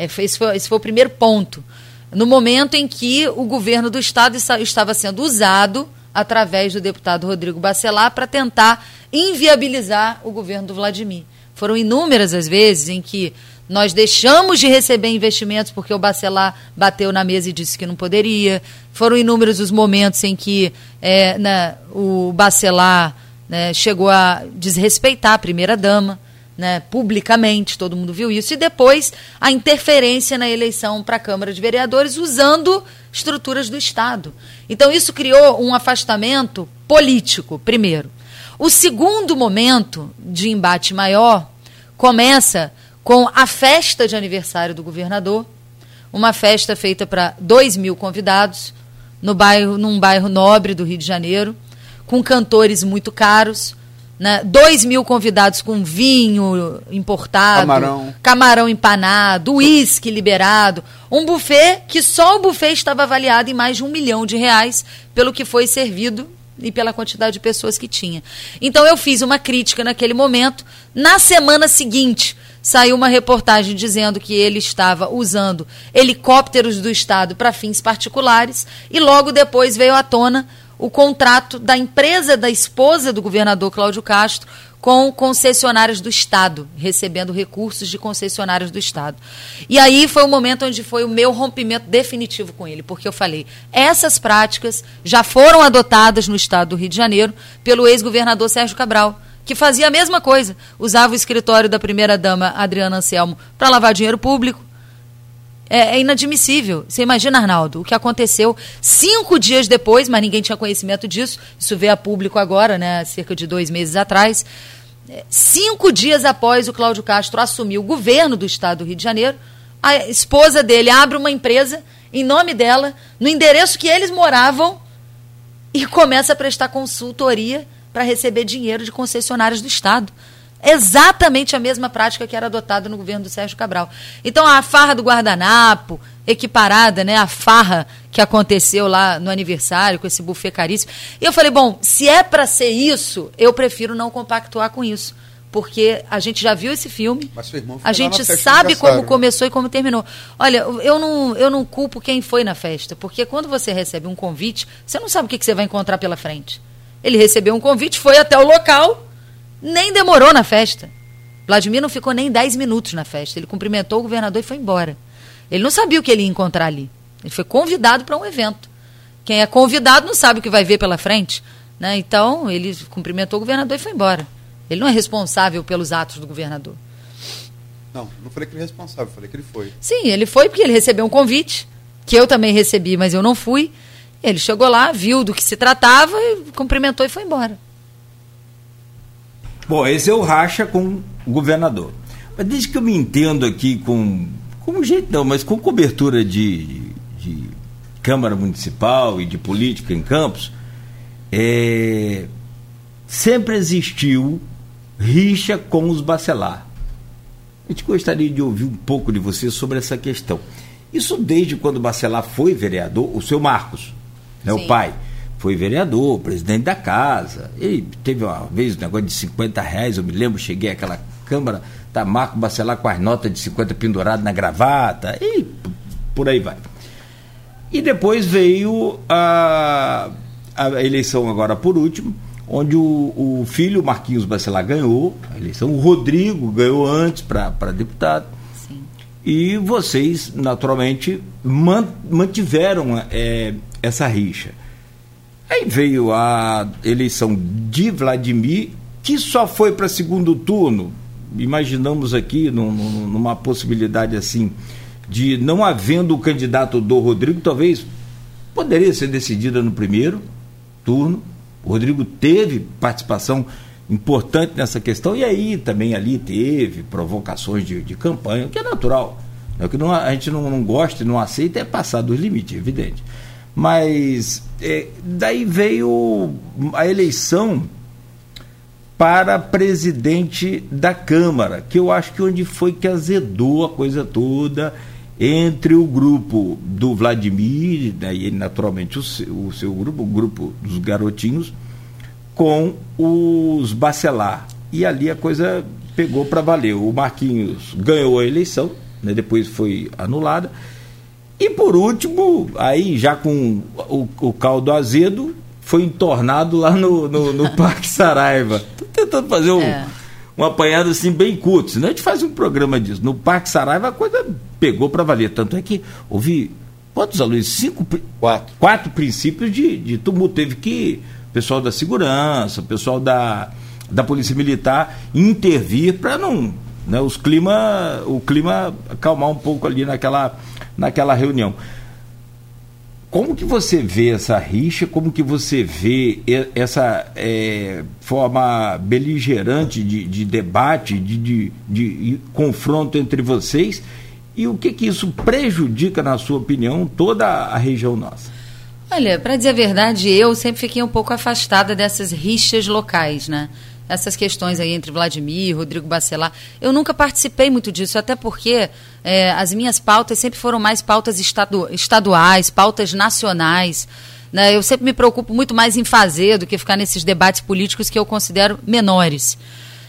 é, esse, foi, esse foi o primeiro ponto. No momento em que o governo do Estado estava sendo usado através do deputado Rodrigo Bacelar para tentar inviabilizar o governo do Vladimir. Foram inúmeras as vezes em que nós deixamos de receber investimentos porque o Bacelar bateu na mesa e disse que não poderia. Foram inúmeros os momentos em que é, na, o Bacelar né, chegou a desrespeitar a primeira-dama né, publicamente, todo mundo viu isso, e depois a interferência na eleição para a Câmara de Vereadores usando estruturas do Estado. Então, isso criou um afastamento político, primeiro. O segundo momento de embate maior começa com a festa de aniversário do governador, uma festa feita para dois mil convidados, no bairro, num bairro nobre do Rio de Janeiro, com cantores muito caros né? Dois mil convidados com vinho importado, camarão, camarão empanado, uísque liberado. Um buffet que só o buffet estava avaliado em mais de um milhão de reais pelo que foi servido e pela quantidade de pessoas que tinha. Então eu fiz uma crítica naquele momento. Na semana seguinte, saiu uma reportagem dizendo que ele estava usando helicópteros do Estado para fins particulares e logo depois veio à tona o contrato da empresa da esposa do governador Cláudio Castro com concessionárias do Estado, recebendo recursos de concessionárias do Estado. E aí foi o momento onde foi o meu rompimento definitivo com ele, porque eu falei: essas práticas já foram adotadas no Estado do Rio de Janeiro pelo ex-governador Sérgio Cabral. Que fazia a mesma coisa, usava o escritório da primeira-dama Adriana Anselmo para lavar dinheiro público, é, é, inadmissível. Você imagina, Arnaldo, o que aconteceu cinco dias depois, mas ninguém tinha conhecimento disso. Isso veio a público agora, né, cerca de dois meses atrás. É, cinco dias após o Cláudio Castro assumir o governo do estado do Rio de Janeiro, a esposa dele abre uma empresa em nome dela, no endereço que eles moravam, e começa a prestar consultoria para receber dinheiro de concessionários do Estado. Exatamente a mesma prática que era adotada no governo do Sérgio Cabral. Então, a farra do guardanapo, equiparada, né, a farra que aconteceu lá no aniversário, com esse buffet caríssimo. E eu falei, bom, se é para ser isso, eu prefiro não compactuar com isso. Porque a gente já viu esse filme, a gente sabe como começou e como terminou. Olha, eu não, eu não culpo quem foi na festa, porque quando você recebe um convite, você não sabe o que, que você vai encontrar pela frente. Ele recebeu um convite, foi até o local, nem demorou na festa. Vladimir não ficou nem 10 minutos na festa. Ele cumprimentou o governador e foi embora. Ele não sabia o que ele ia encontrar ali. Ele foi convidado para um evento. Quem é convidado não sabe o que vai ver pela frente. Né? Então, ele cumprimentou o governador e foi embora. Ele não é responsável pelos atos do governador. Não, não falei que ele é responsável, falei que ele foi. Sim, ele foi porque ele recebeu um convite, que eu também recebi, mas eu não fui. Ele chegou lá, viu do que se tratava, cumprimentou e foi embora. Bom, esse é o racha com o governador. Mas desde que eu me entendo aqui com. Como jeito não, mas com cobertura de, de Câmara Municipal e de política em Campos, é, sempre existiu rixa com os bacelar. A gente gostaria de ouvir um pouco de você sobre essa questão. Isso desde quando o Bacelar foi vereador, o seu Marcos, né, o pai, foi vereador, presidente da casa. Ele teve uma vez um negócio de 50 reais, eu me lembro, cheguei àquela Câmara, tá Marco Bacelar com as notas de 50 pendurado na gravata, e por aí vai. E depois veio a, a eleição agora por último, onde o, o filho Marquinhos Bacelar ganhou a eleição, o Rodrigo ganhou antes para deputado. Sim. E vocês, naturalmente, mantiveram é, essa rixa. Aí veio a eleição de Vladimir, que só foi para segundo turno. Imaginamos aqui num, numa possibilidade assim, de não havendo o candidato do Rodrigo, talvez poderia ser decidida no primeiro turno. O Rodrigo teve participação importante nessa questão, e aí também ali teve provocações de, de campanha, o que é natural. É o que não, a gente não, não gosta e não aceita é passar dos limites, evidente. Mas é, daí veio a eleição para presidente da Câmara, que eu acho que onde foi que azedou a coisa toda entre o grupo do Vladimir, daí naturalmente o seu, o seu grupo, o grupo dos garotinhos, com os Bacelar. E ali a coisa pegou para valer. O Marquinhos ganhou a eleição, né, depois foi anulada. E por último, aí já com o, o caldo azedo, foi entornado lá no, no, no Parque Saraiva. Estou tentando fazer um, é. um apanhado assim bem curto, senão a gente faz um programa disso. No Parque Saraiva a coisa pegou para valer. Tanto é que houve quantos alunos? Cinco, quatro, quatro princípios de, de tumulto. Teve que o pessoal da segurança, o pessoal da, da Polícia Militar intervir para não. Né, os clima, o clima acalmar um pouco ali naquela, naquela reunião. Como que você vê essa rixa? Como que você vê essa é, forma beligerante de, de debate, de, de, de, confronto entre vocês? E o que, que isso prejudica, na sua opinião, toda a região nossa? Olha, para dizer a verdade, eu sempre fiquei um pouco afastada dessas rixas locais, né? Essas questões aí entre Vladimir, Rodrigo Bacelar. Eu nunca participei muito disso, até porque é, as minhas pautas sempre foram mais pautas estadu estaduais, pautas nacionais. Né? Eu sempre me preocupo muito mais em fazer do que ficar nesses debates políticos que eu considero menores.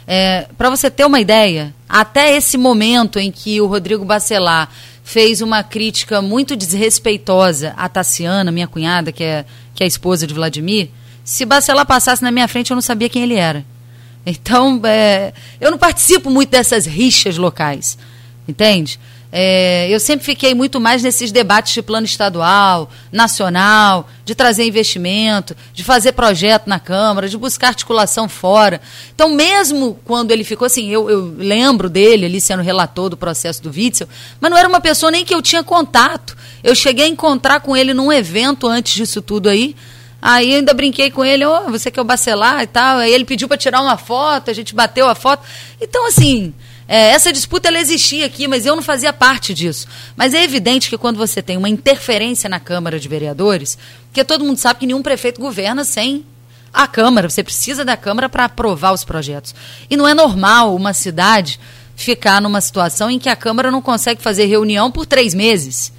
É, Para você ter uma ideia, até esse momento em que o Rodrigo Bacelar fez uma crítica muito desrespeitosa à Tassiana, minha cunhada, que é, que é a esposa de Vladimir, se Bacelar passasse na minha frente, eu não sabia quem ele era. Então, é, eu não participo muito dessas rixas locais, entende? É, eu sempre fiquei muito mais nesses debates de plano estadual, nacional, de trazer investimento, de fazer projeto na Câmara, de buscar articulação fora. Então, mesmo quando ele ficou assim, eu, eu lembro dele ali sendo relator do processo do Witzel, mas não era uma pessoa nem que eu tinha contato. Eu cheguei a encontrar com ele num evento antes disso tudo aí. Aí ainda brinquei com ele, oh, você quer o bacelar e tal. Aí ele pediu para tirar uma foto, a gente bateu a foto. Então, assim, é, essa disputa ela existia aqui, mas eu não fazia parte disso. Mas é evidente que quando você tem uma interferência na Câmara de Vereadores, porque todo mundo sabe que nenhum prefeito governa sem a Câmara, você precisa da Câmara para aprovar os projetos. E não é normal uma cidade ficar numa situação em que a Câmara não consegue fazer reunião por três meses.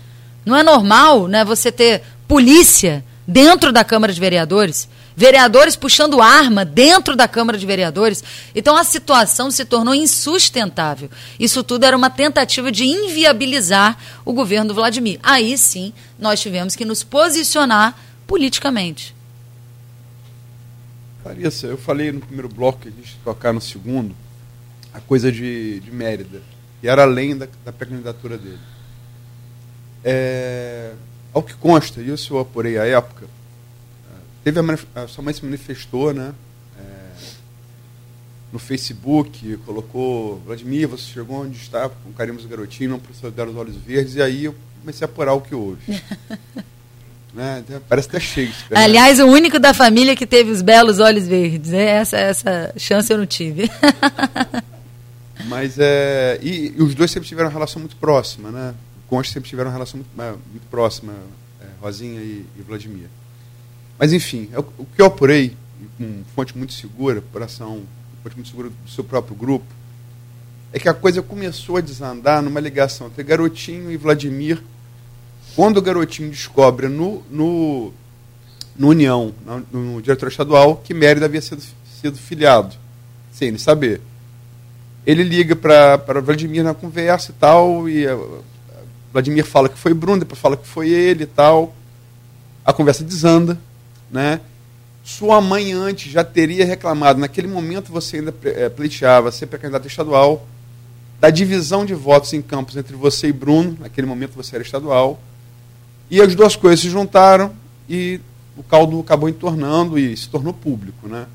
Não é normal né, você ter polícia dentro da Câmara de Vereadores vereadores puxando arma dentro da Câmara de Vereadores. Então a situação se tornou insustentável. Isso tudo era uma tentativa de inviabilizar o governo do Vladimir. Aí sim, nós tivemos que nos posicionar politicamente. Clarissa, eu falei no primeiro bloco a gente tocar no segundo, a coisa de, de Mérida, e era além da, da pré-candidatura dele. É, ao que consta, e isso eu apurei à época, teve a, a, sua mãe se manifestou, né? É, no Facebook, colocou Vladimir, você chegou onde está, com carimos garotinho, não precisa dar os olhos verdes, e aí eu comecei a apurar o que houve. né? Parece até Shakespeare. Aliás, né? o único da família que teve os belos olhos verdes. Né? Essa, essa chance eu não tive. Mas é. E, e, os dois sempre tiveram uma relação muito próxima, né? Concha sempre tiveram uma relação muito, muito próxima, é, Rosinha e, e, Vladimir. Mas enfim, eu, o que eu apurei, com fonte muito segura, apuração, fonte muito segura do seu próprio grupo, é que a coisa começou a desandar numa ligação entre Garotinho e Vladimir, quando o Garotinho descobre no, no, no União, no, no diretor estadual, que Mérida havia sido, sido filiado, sem ele saber ele liga para Vladimir na conversa e tal, e uh, Vladimir fala que foi Bruno, depois fala que foi ele e tal. A conversa desanda, né? Sua mãe antes já teria reclamado, naquele momento você ainda é, pleiteava ser pré-candidato estadual, da divisão de votos em campos entre você e Bruno, naquele momento você era estadual, e as duas coisas se juntaram e o caldo acabou entornando e se tornou público, né?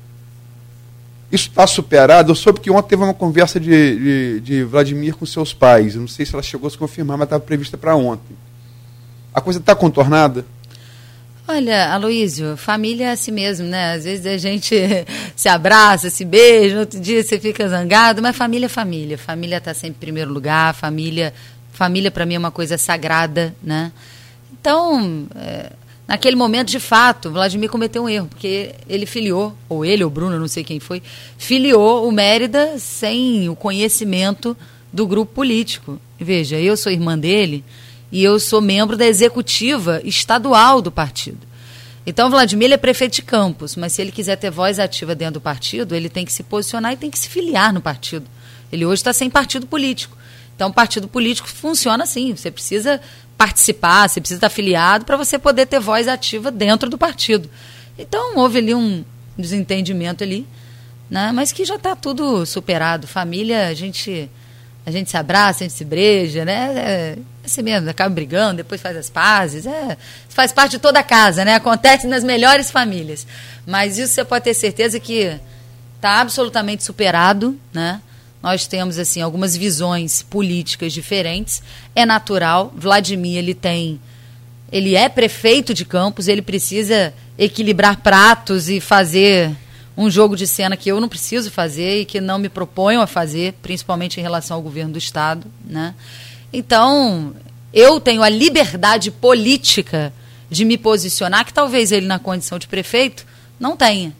Isso está superado. Eu soube que ontem teve uma conversa de, de, de Vladimir com seus pais. Eu não sei se ela chegou a se confirmar, mas estava prevista para ontem. A coisa está contornada? Olha, Aloísio, família é assim mesmo, né? Às vezes a gente se abraça, se beija, outro dia você fica zangado, mas família é família. Família está sempre em primeiro lugar, família, família para mim é uma coisa sagrada, né? Então, é, Naquele momento, de fato, Vladimir cometeu um erro, porque ele filiou, ou ele ou Bruno, não sei quem foi, filiou o Mérida sem o conhecimento do grupo político. Veja, eu sou irmã dele e eu sou membro da executiva estadual do partido. Então, Vladimir é prefeito de Campos, mas se ele quiser ter voz ativa dentro do partido, ele tem que se posicionar e tem que se filiar no partido. Ele hoje está sem partido político. Então, partido político funciona assim. Você precisa participar, você precisa estar afiliado para você poder ter voz ativa dentro do partido. Então houve ali um desentendimento ali, né? mas que já está tudo superado. Família, a gente, a gente se abraça, a gente se breja, né? É assim mesmo, acaba brigando, depois faz as pazes. É, faz parte de toda a casa, né? Acontece nas melhores famílias. Mas isso você pode ter certeza que está absolutamente superado, né? Nós temos assim algumas visões políticas diferentes. É natural. Vladimir ele tem, ele é prefeito de Campos. Ele precisa equilibrar pratos e fazer um jogo de cena que eu não preciso fazer e que não me proponho a fazer, principalmente em relação ao governo do estado, né? Então eu tenho a liberdade política de me posicionar que talvez ele na condição de prefeito não tenha.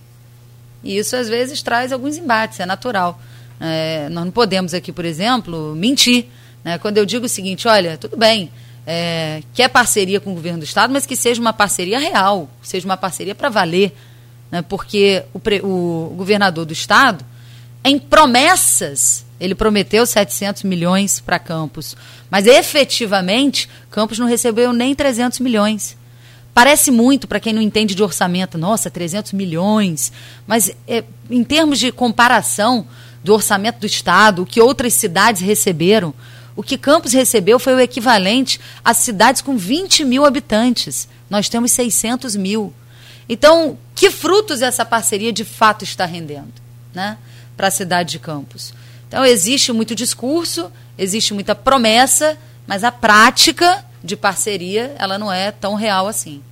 E isso às vezes traz alguns embates, é natural. É, nós não podemos aqui, por exemplo, mentir. Né? Quando eu digo o seguinte, olha, tudo bem, é, quer parceria com o governo do Estado, mas que seja uma parceria real, seja uma parceria para valer. Né? Porque o, pre, o, governador do Estado, em promessas, ele prometeu 700 milhões para Campos, mas efetivamente Campos não recebeu nem 300 milhões. Parece muito para quem não entende de orçamento, nossa, 300 milhões, mas é, em termos de comparação, do orçamento do Estado, o que outras cidades receberam. O que Campos recebeu foi o equivalente a cidades com 20 mil habitantes. Nós temos 600 mil. Então, que frutos essa parceria de fato está rendendo né, para a cidade de Campos? Então, existe muito discurso, existe muita promessa, mas a prática de parceria ela não é tão real assim.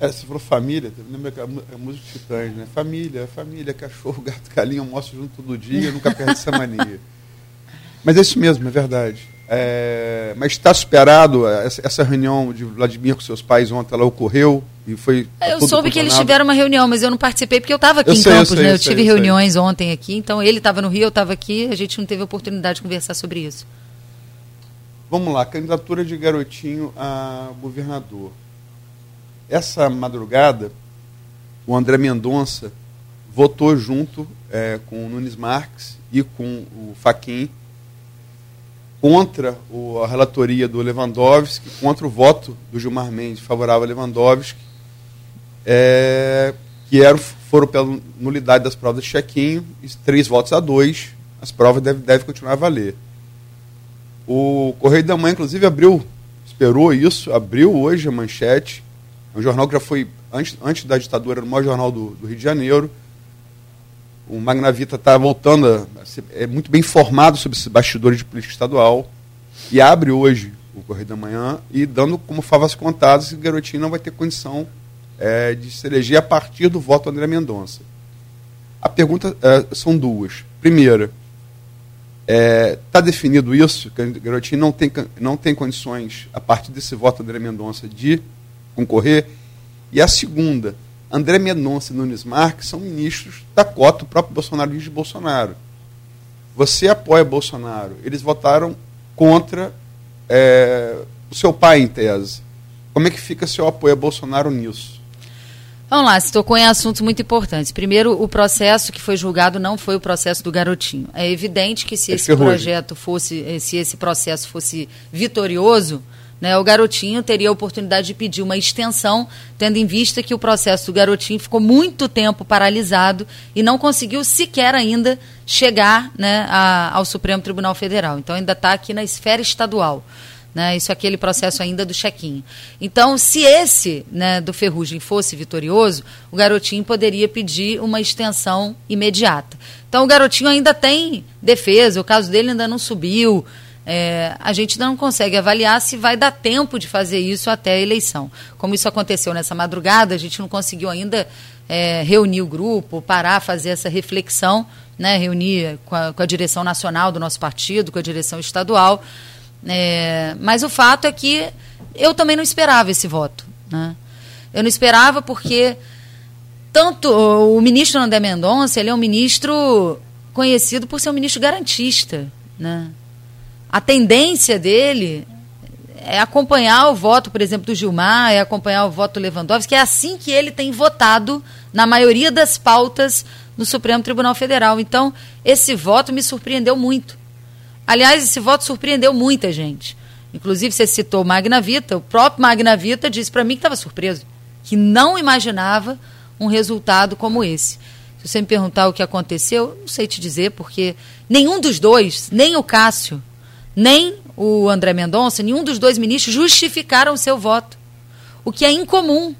É, você falou família, lembra a, música Titãs, né? Família, família, cachorro, gato, galinha, almoço junto todo dia, nunca perde essa mania. Mas é isso mesmo, é verdade. É, mas está superado essa, essa, reunião de Vladimir com seus pais ontem, ela ocorreu e foi. Eu soube que eles tiveram uma reunião, mas eu não participei porque eu estava aqui eu em sei, Campos, eu sei, né? Eu, eu tive reuniões ontem aqui, então ele estava no Rio, eu estava aqui, a gente não teve oportunidade de conversar sobre isso. Vamos lá, candidatura de garotinho a governador. Essa madrugada, o André Mendonça votou junto é, com o Nunes Marques e com o Faquin contra o, a relatoria do Lewandowski, contra o voto do Gilmar Mendes favorável a Lewandowski, é, que eram, foram pela nulidade das provas de chequinho, três votos a dois, as provas devem deve continuar a valer. O Correio da Manhã, inclusive, abriu, esperou isso, abriu hoje a manchete, um jornal que já foi, antes, antes da ditadura, era o maior jornal do, do Rio de Janeiro. o Magnavita está voltando, a ser, é muito bem informado sobre esses bastidores de política estadual e abre hoje o Correio da Manhã e dando como favas contadas que o Garotinho não vai ter condição é, de se eleger a partir do voto do André Mendonça. A pergunta é, são duas. Primeira, está é, tá definido isso, que o Garotinho não tem, não tem condições, a partir desse voto do André Mendonça, de concorrer. E a segunda, André Mendonça e Nunes Marques são ministros da cota do próprio Bolsonaro de Bolsonaro. Você apoia Bolsonaro. Eles votaram contra é, o seu pai, em tese. Como é que fica seu apoio a Bolsonaro nisso? Vamos lá, se tocou em assuntos muito importantes. Primeiro, o processo que foi julgado não foi o processo do garotinho. É evidente que se é esse projeto fosse, se esse processo fosse vitorioso, né, o garotinho teria a oportunidade de pedir uma extensão, tendo em vista que o processo do garotinho ficou muito tempo paralisado e não conseguiu sequer ainda chegar né, a, ao Supremo Tribunal Federal. Então ainda está aqui na esfera estadual. Né, isso é aquele processo ainda do chequinho. Então, se esse né, do Ferrugem fosse vitorioso, o garotinho poderia pedir uma extensão imediata. Então, o garotinho ainda tem defesa, o caso dele ainda não subiu. É, a gente não consegue avaliar se vai dar tempo de fazer isso até a eleição. Como isso aconteceu nessa madrugada, a gente não conseguiu ainda é, reunir o grupo, parar, fazer essa reflexão, né, reunir com a, com a, direção nacional do nosso partido, com a direção estadual. É, mas o fato é que eu também não esperava esse voto. Né? Eu não esperava porque tanto o ministro André Mendonça, ele é um ministro conhecido por ser um ministro garantista, né? A tendência dele é acompanhar o voto, por exemplo, do Gilmar, é acompanhar o voto do Lewandowski, que é assim que ele tem votado na maioria das pautas no Supremo Tribunal Federal. Então, esse voto me surpreendeu muito. Aliás, esse voto surpreendeu muita gente. Inclusive, você citou Magna Vita, o próprio Magna Vita disse para mim que estava surpreso, que não imaginava um resultado como esse. Se você me perguntar o que aconteceu, não sei te dizer, porque nenhum dos dois, nem o Cássio, nem o André Mendonça, nenhum dos dois ministros justificaram o seu voto. O que é incomum,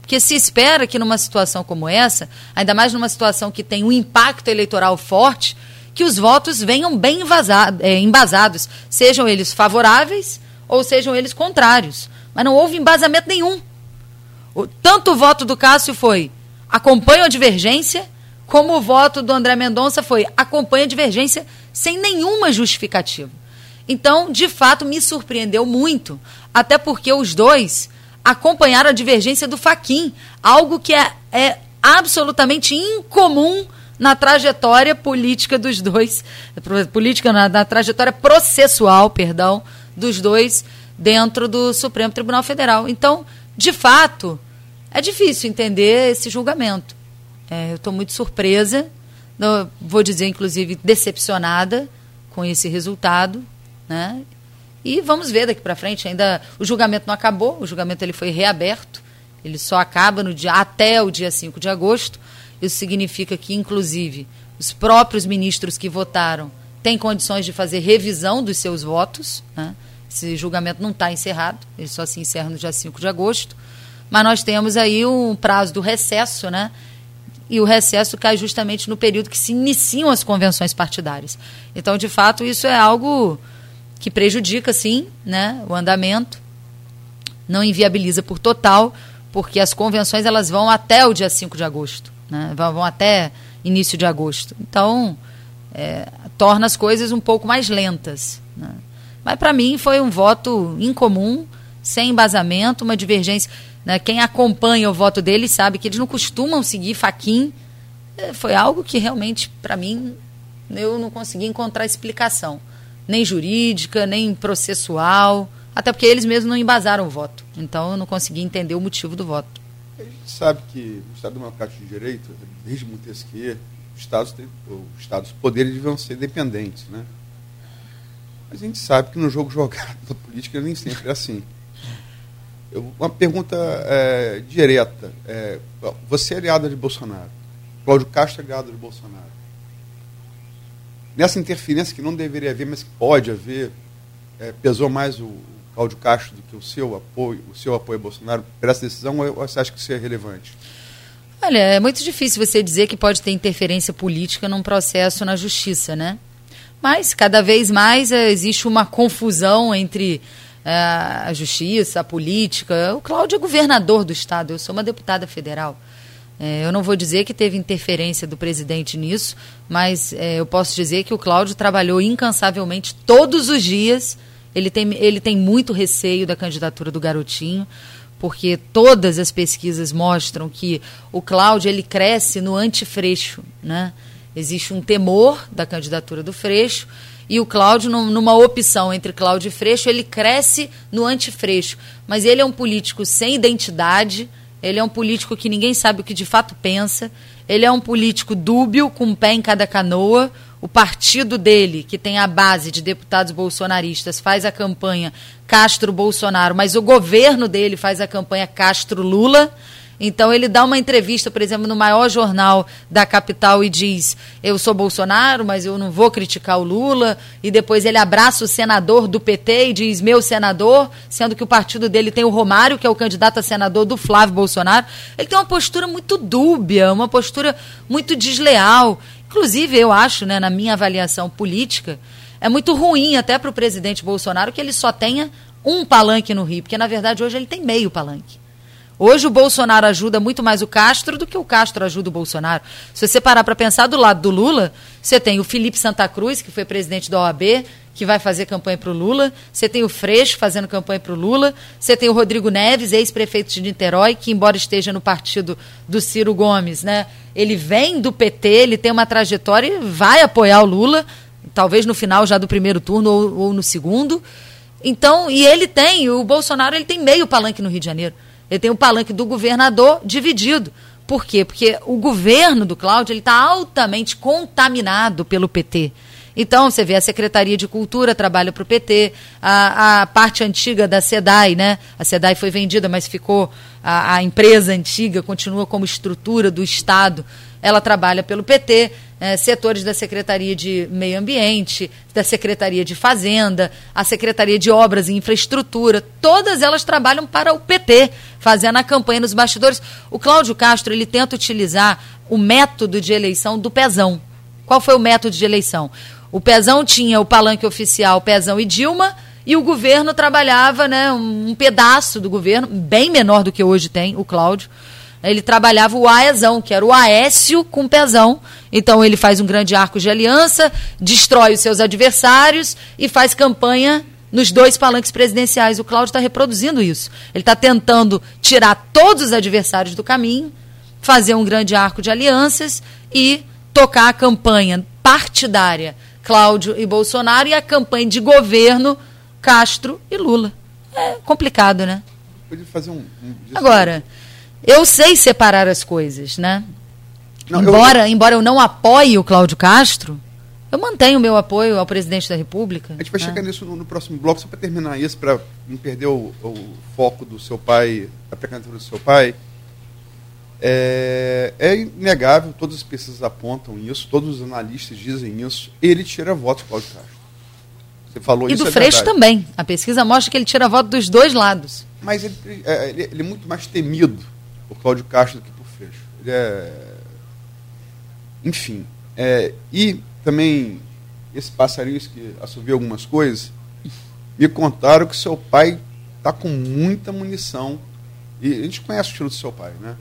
porque se espera que numa situação como essa, ainda mais numa situação que tem um impacto eleitoral forte, que os votos venham bem é, embasados, sejam eles favoráveis ou sejam eles contrários. Mas não houve embasamento nenhum. O, tanto o voto do Cássio foi acompanha a divergência, como o voto do André Mendonça foi acompanha a divergência sem nenhuma justificativa. Então, de fato, me surpreendeu muito, até porque os dois acompanharam a divergência do Faquin, algo que é, é absolutamente incomum na trajetória política dos dois, política na, na, trajetória processual, perdão, dos dois dentro do Supremo Tribunal Federal. Então, de fato, é difícil entender esse julgamento. É, eu estou muito surpresa, vou dizer, inclusive, decepcionada com esse resultado, né? E vamos ver daqui para frente. Ainda o julgamento não acabou, o julgamento ele foi reaberto. Ele só acaba no dia até o dia 5 de agosto. Isso significa que, inclusive, os próprios ministros que votaram têm condições de fazer revisão dos seus votos. Né? Esse julgamento não está encerrado, ele só se encerra no dia 5 de agosto. Mas nós temos aí um prazo do recesso, né? E o recesso cai justamente no período que se iniciam as convenções partidárias. Então, de fato, isso é algo que prejudica, sim, né, o andamento, não inviabiliza por total, porque as convenções elas vão até o dia 5 de agosto, né, vão até início de agosto. Então, é, torna as coisas um pouco mais lentas. Né. Mas, para mim, foi um voto incomum, sem embasamento, uma divergência. Né, quem acompanha o voto deles sabe que eles não costumam seguir faquin. É, foi algo que realmente, para mim, eu não consegui encontrar explicação nem jurídica, nem processual, até porque eles mesmos não embasaram o voto. Então eu não consegui entender o motivo do voto. A gente sabe que o Estado Democrático de Direito, desde Montesquieu, os Estados, têm, os Estados poderes deviam ser dependentes, né? Mas a gente sabe que no jogo jogado da política nem sempre é assim. Eu, uma pergunta é, direta. É, você é aliada de Bolsonaro. Cláudio Castro é aliado de Bolsonaro nessa interferência que não deveria haver, mas que pode haver, é, pesou mais o Cláudio Castro do que o seu apoio, o seu apoio a Bolsonaro para essa decisão, ou você acha que isso é relevante? Olha, é muito difícil você dizer que pode ter interferência política num processo na justiça, né? Mas cada vez mais é, existe uma confusão entre é, a justiça, a política. O Cláudio é governador do estado, eu sou uma deputada federal. É, eu não vou dizer que teve interferência do presidente nisso, mas é, eu posso dizer que o Cláudio trabalhou incansavelmente todos os dias. Ele tem, ele tem muito receio da candidatura do garotinho, porque todas as pesquisas mostram que o Cláudio ele cresce no antifreixo, né? Existe um temor da candidatura do Freixo e o Cláudio, numa opção entre Cláudio e Freixo, ele cresce no antifreixo. Mas ele é um político sem identidade, ele é um político que ninguém sabe o que de fato pensa. Ele é um político dúbio, com um pé em cada canoa. O partido dele, que tem a base de deputados bolsonaristas, faz a campanha Castro-Bolsonaro, mas o governo dele faz a campanha Castro-Lula. Então ele dá uma entrevista, por exemplo, no maior jornal da capital e diz: "Eu sou Bolsonaro, mas eu não vou criticar o Lula". E depois ele abraça o senador do PT e diz: "Meu senador", sendo que o partido dele tem o Romário, que é o candidato a senador do Flávio Bolsonaro. Ele tem uma postura muito dúbia, uma postura muito desleal. Inclusive, eu acho, né, na minha avaliação política, é muito ruim até para o presidente Bolsonaro que ele só tenha um palanque no Rio, porque na verdade hoje ele tem meio palanque. Hoje o Bolsonaro ajuda muito mais o Castro do que o Castro ajuda o Bolsonaro. Se você parar para pensar do lado do Lula, você tem o Felipe Santa Cruz, que foi presidente da OAB, que vai fazer campanha para o Lula. Você tem o Freixo fazendo campanha para o Lula. Você tem o Rodrigo Neves, ex-prefeito de Niterói, que embora esteja no partido do Ciro Gomes, né, ele vem do PT, ele tem uma trajetória e vai apoiar o Lula, talvez no final já do primeiro turno ou, ou no segundo. Então, e ele tem, o Bolsonaro ele tem meio palanque no Rio de Janeiro. Ele tem o palanque do governador dividido. Por quê? Porque o governo do Cláudio está altamente contaminado pelo PT. Então, você vê, a Secretaria de Cultura trabalha para o PT, a, a, parte antiga da SEDAI, né? A SEDAI foi vendida, mas ficou. A, a empresa antiga continua como estrutura do Estado. Ela trabalha pelo PT é, setores da Secretaria de Meio Ambiente, da Secretaria de Fazenda, a Secretaria de Obras e Infraestrutura, todas elas trabalham para o PT, fazendo a campanha nos bastidores. O Cláudio Castro ele tenta utilizar o método de eleição do Pezão. Qual foi o método de eleição? O Pezão tinha o palanque oficial Pezão e Dilma, e o governo trabalhava né, um pedaço do governo, bem menor do que hoje tem, o Cláudio ele trabalhava o Aezão, que era o Aécio com pezão. Então ele faz um grande arco de aliança, destrói os seus adversários e faz campanha nos dois palanques presidenciais. O Cláudio está reproduzindo isso. Ele está tentando tirar todos os adversários do caminho, fazer um grande arco de alianças e tocar a campanha partidária Cláudio e Bolsonaro e a campanha de governo Castro e Lula. É complicado, né? Podia fazer um. um Agora. Eu sei separar as coisas, né? Não, embora, eu... embora eu não apoie o Cláudio Castro, eu mantenho o meu apoio ao presidente da República. A gente vai né? chegar nisso no, no, próximo bloco, só para terminar isso, para não perder o, o, foco do seu pai, a precandidatura do seu pai. É, é, inegável, todas as pesquisas apontam isso, todos os analistas dizem isso. Ele tira votos, Cláudio Castro. Você falou e isso. E do é Freixo também. A pesquisa mostra que ele tira voto dos dois lados. Mas ele, é, ele, ele é muito mais temido por Cláudio Castro do que por Freixo. Ele é. Enfim. É, e também, esse passarinho que assoviu algumas coisas, me contaram que seu pai está com muita munição. E a gente conhece o estilo do seu pai, né?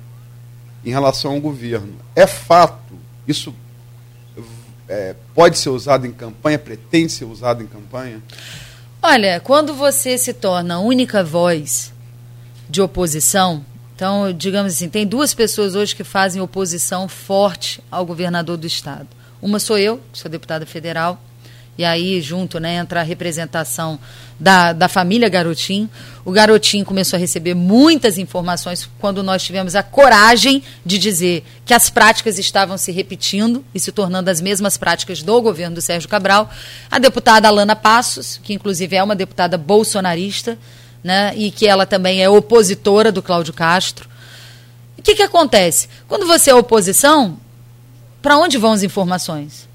Em relação ao governo. É fato, isso é, pode ser usado em campanha, pretende ser usado em campanha? Olha, quando você se torna a única voz de oposição, então, digamos assim, tem duas pessoas hoje que fazem oposição forte ao governador do estado. Uma sou eu, que sou deputada federal, e aí junto né, entra a representação da, da família Garotinho. O Garotinho começou a receber muitas informações quando nós tivemos a coragem de dizer que as práticas estavam se repetindo e se tornando as mesmas práticas do governo do Sérgio Cabral. A deputada Alana Passos, que inclusive é uma deputada bolsonarista, né, e que ela também é opositora do Cláudio Castro. O que, que acontece? Quando você é oposição, para onde vão as informações?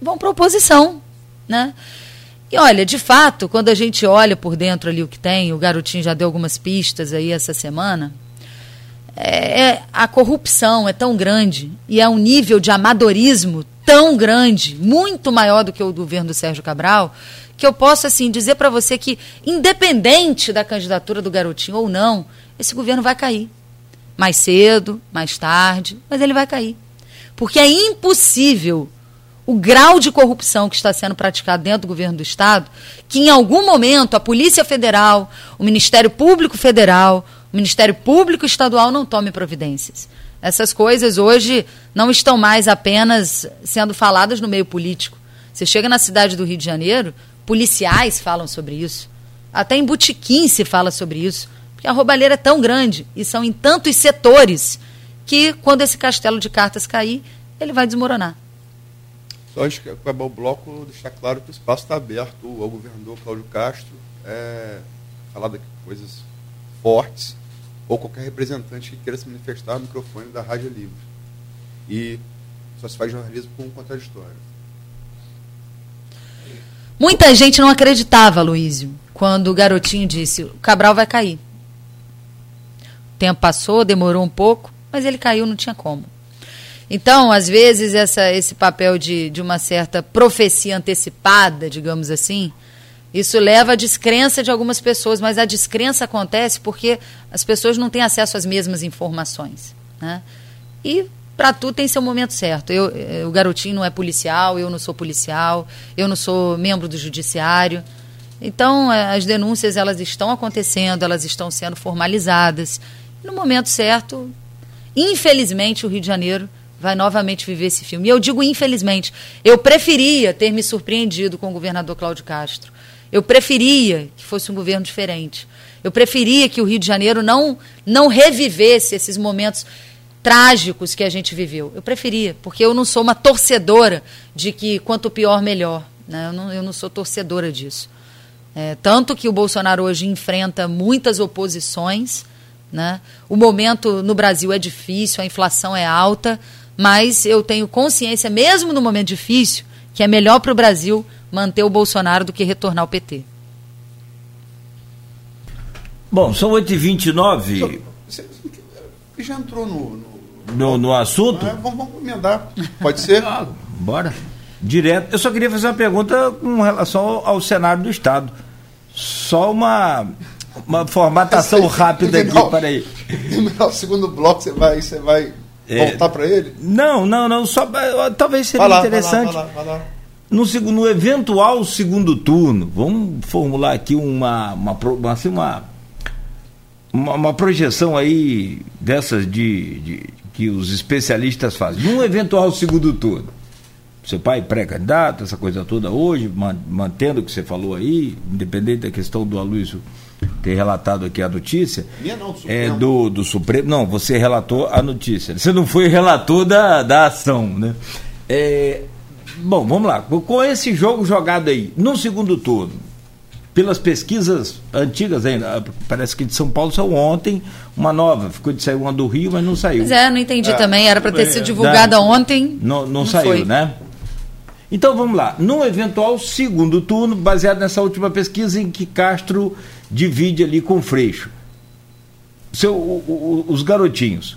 Vão para a oposição. Né? E olha, de fato, quando a gente olha por dentro ali o que tem, o garotinho já deu algumas pistas aí essa semana. é, é, a corrupção é tão grande e é um nível de amadorismo tão grande, muito maior do que o governo do Sérgio Cabral, que eu posso assim dizer para você que, independente da candidatura do garotinho ou não, esse governo vai cair. Mais cedo, mais tarde, mas ele vai cair. Porque é impossível o grau de corrupção que está sendo praticado dentro do governo do Estado, que em algum momento a Polícia Federal, o Ministério Público Federal, o Ministério Público Estadual não tome providências. Essas coisas hoje não estão mais apenas sendo faladas no meio político. Você chega na cidade do Rio de Janeiro, policiais falam sobre isso. Até em botequim se fala sobre isso. Porque a roubalheira é tão grande e são em tantos setores que quando esse castelo de cartas cair, ele vai desmoronar. Só acho que acabar o bloco, deixar claro que o espaço está aberto ao governador Cláudio Castro é, falar de coisas fortes ou qualquer representante que queira se manifestar no microfone da Rádio Livre. E só se faz jornalismo com um contraditório. Muita gente não acreditava, Luísio, quando o garotinho disse: o Cabral vai cair. O tempo passou, demorou um pouco, mas ele caiu, não tinha como. Então, às vezes, essa, esse papel de, de uma certa profecia antecipada, digamos assim, isso leva à descrença de algumas pessoas, mas a descrença acontece porque as pessoas não têm acesso às mesmas informações. Né? E para tudo tem seu momento certo. Eu, eu, o garotinho não é policial, eu não sou policial, eu não sou membro do judiciário. Então, as denúncias elas estão acontecendo, elas estão sendo formalizadas. No momento certo, infelizmente, o Rio de Janeiro vai novamente viver esse filme. E eu digo infelizmente, eu preferia ter me surpreendido com o governador Cláudio Castro. Eu preferia que fosse um governo diferente. Eu preferia que o Rio de Janeiro não não revivesse esses momentos trágicos que a gente viveu. Eu preferia, porque eu não sou uma torcedora de que quanto pior, melhor. Né? Eu, não, eu não sou torcedora disso. É, tanto que o Bolsonaro hoje enfrenta muitas oposições. Né? O momento no Brasil é difícil, a inflação é alta, mas eu tenho consciência, mesmo no momento difícil, que é melhor para o Brasil manter o Bolsonaro do que retornar ao PT. Bom, são 8h29. Você já entrou no, no no, no assunto? É, vamos, vamos emendar. Pode ser? Ah, bora. Direto. Eu só queria fazer uma pergunta com relação ao, ao cenário do Estado. Só uma, uma formatação rápida aqui, para aí. No segundo bloco você vai, você vai é, voltar para ele? Não, não, não. Só, talvez seria lá, interessante. Vai lá, vai lá, vai lá. No, no eventual segundo turno, vamos formular aqui uma, uma, uma, assim, uma, uma, uma projeção aí dessas de, de que os especialistas fazem. Num eventual segundo turno, seu pai pré-candidato, essa coisa toda hoje, mantendo o que você falou aí, independente da questão do Aloysio ter relatado aqui a notícia. Minha não, do Supremo. É, do, do Supremo. Não, você relatou a notícia. Você não foi relator da, da ação, né? É, bom, vamos lá. Com esse jogo jogado aí, no segundo turno, pelas pesquisas antigas ainda, parece que de São Paulo saiu ontem uma nova, ficou de sair uma do Rio, mas não saiu. Pois é, não entendi é, também, era para ter sido divulgada ontem. Não, não, não saiu, foi. né? Então vamos lá, num eventual segundo turno, baseado nessa última pesquisa em que Castro divide ali com Freixo. Seu, o, o, os garotinhos.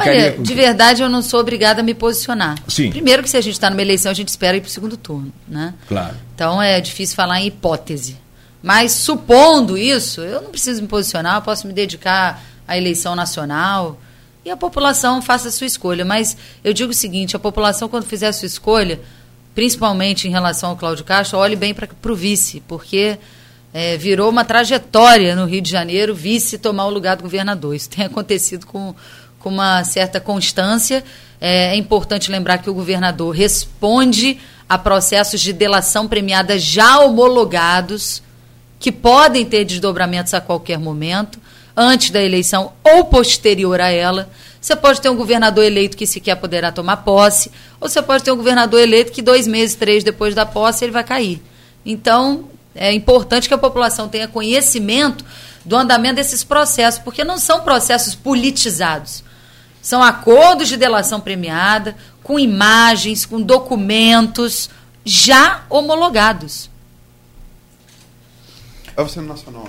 Olha, de verdade eu não sou obrigada a me posicionar. Sim. Primeiro que se a gente está numa eleição, a gente espera ir para o segundo turno, né? Claro. Então é difícil falar em hipótese. Mas supondo isso, eu não preciso me posicionar, eu posso me dedicar à eleição nacional e a população faça a sua escolha. Mas eu digo o seguinte, a população quando fizer a sua escolha, principalmente em relação ao Cláudio Castro, olhe bem para o vice, porque é, virou uma trajetória no Rio de Janeiro vice tomar o lugar do governador. Isso tem acontecido com com uma certa constância. É, é importante lembrar que o governador responde a processos de delação premiada já homologados, que podem ter desdobramentos a qualquer momento, antes da eleição ou posterior a ela. Você pode ter um governador eleito que sequer poderá tomar posse, ou você pode ter um governador eleito que dois meses, três depois da posse, ele vai cair. Então, é importante que a população tenha conhecimento do andamento desses processos, porque não são processos politizados. São acordos de delação premiada, com imagens, com documentos já homologados. É no Nacional?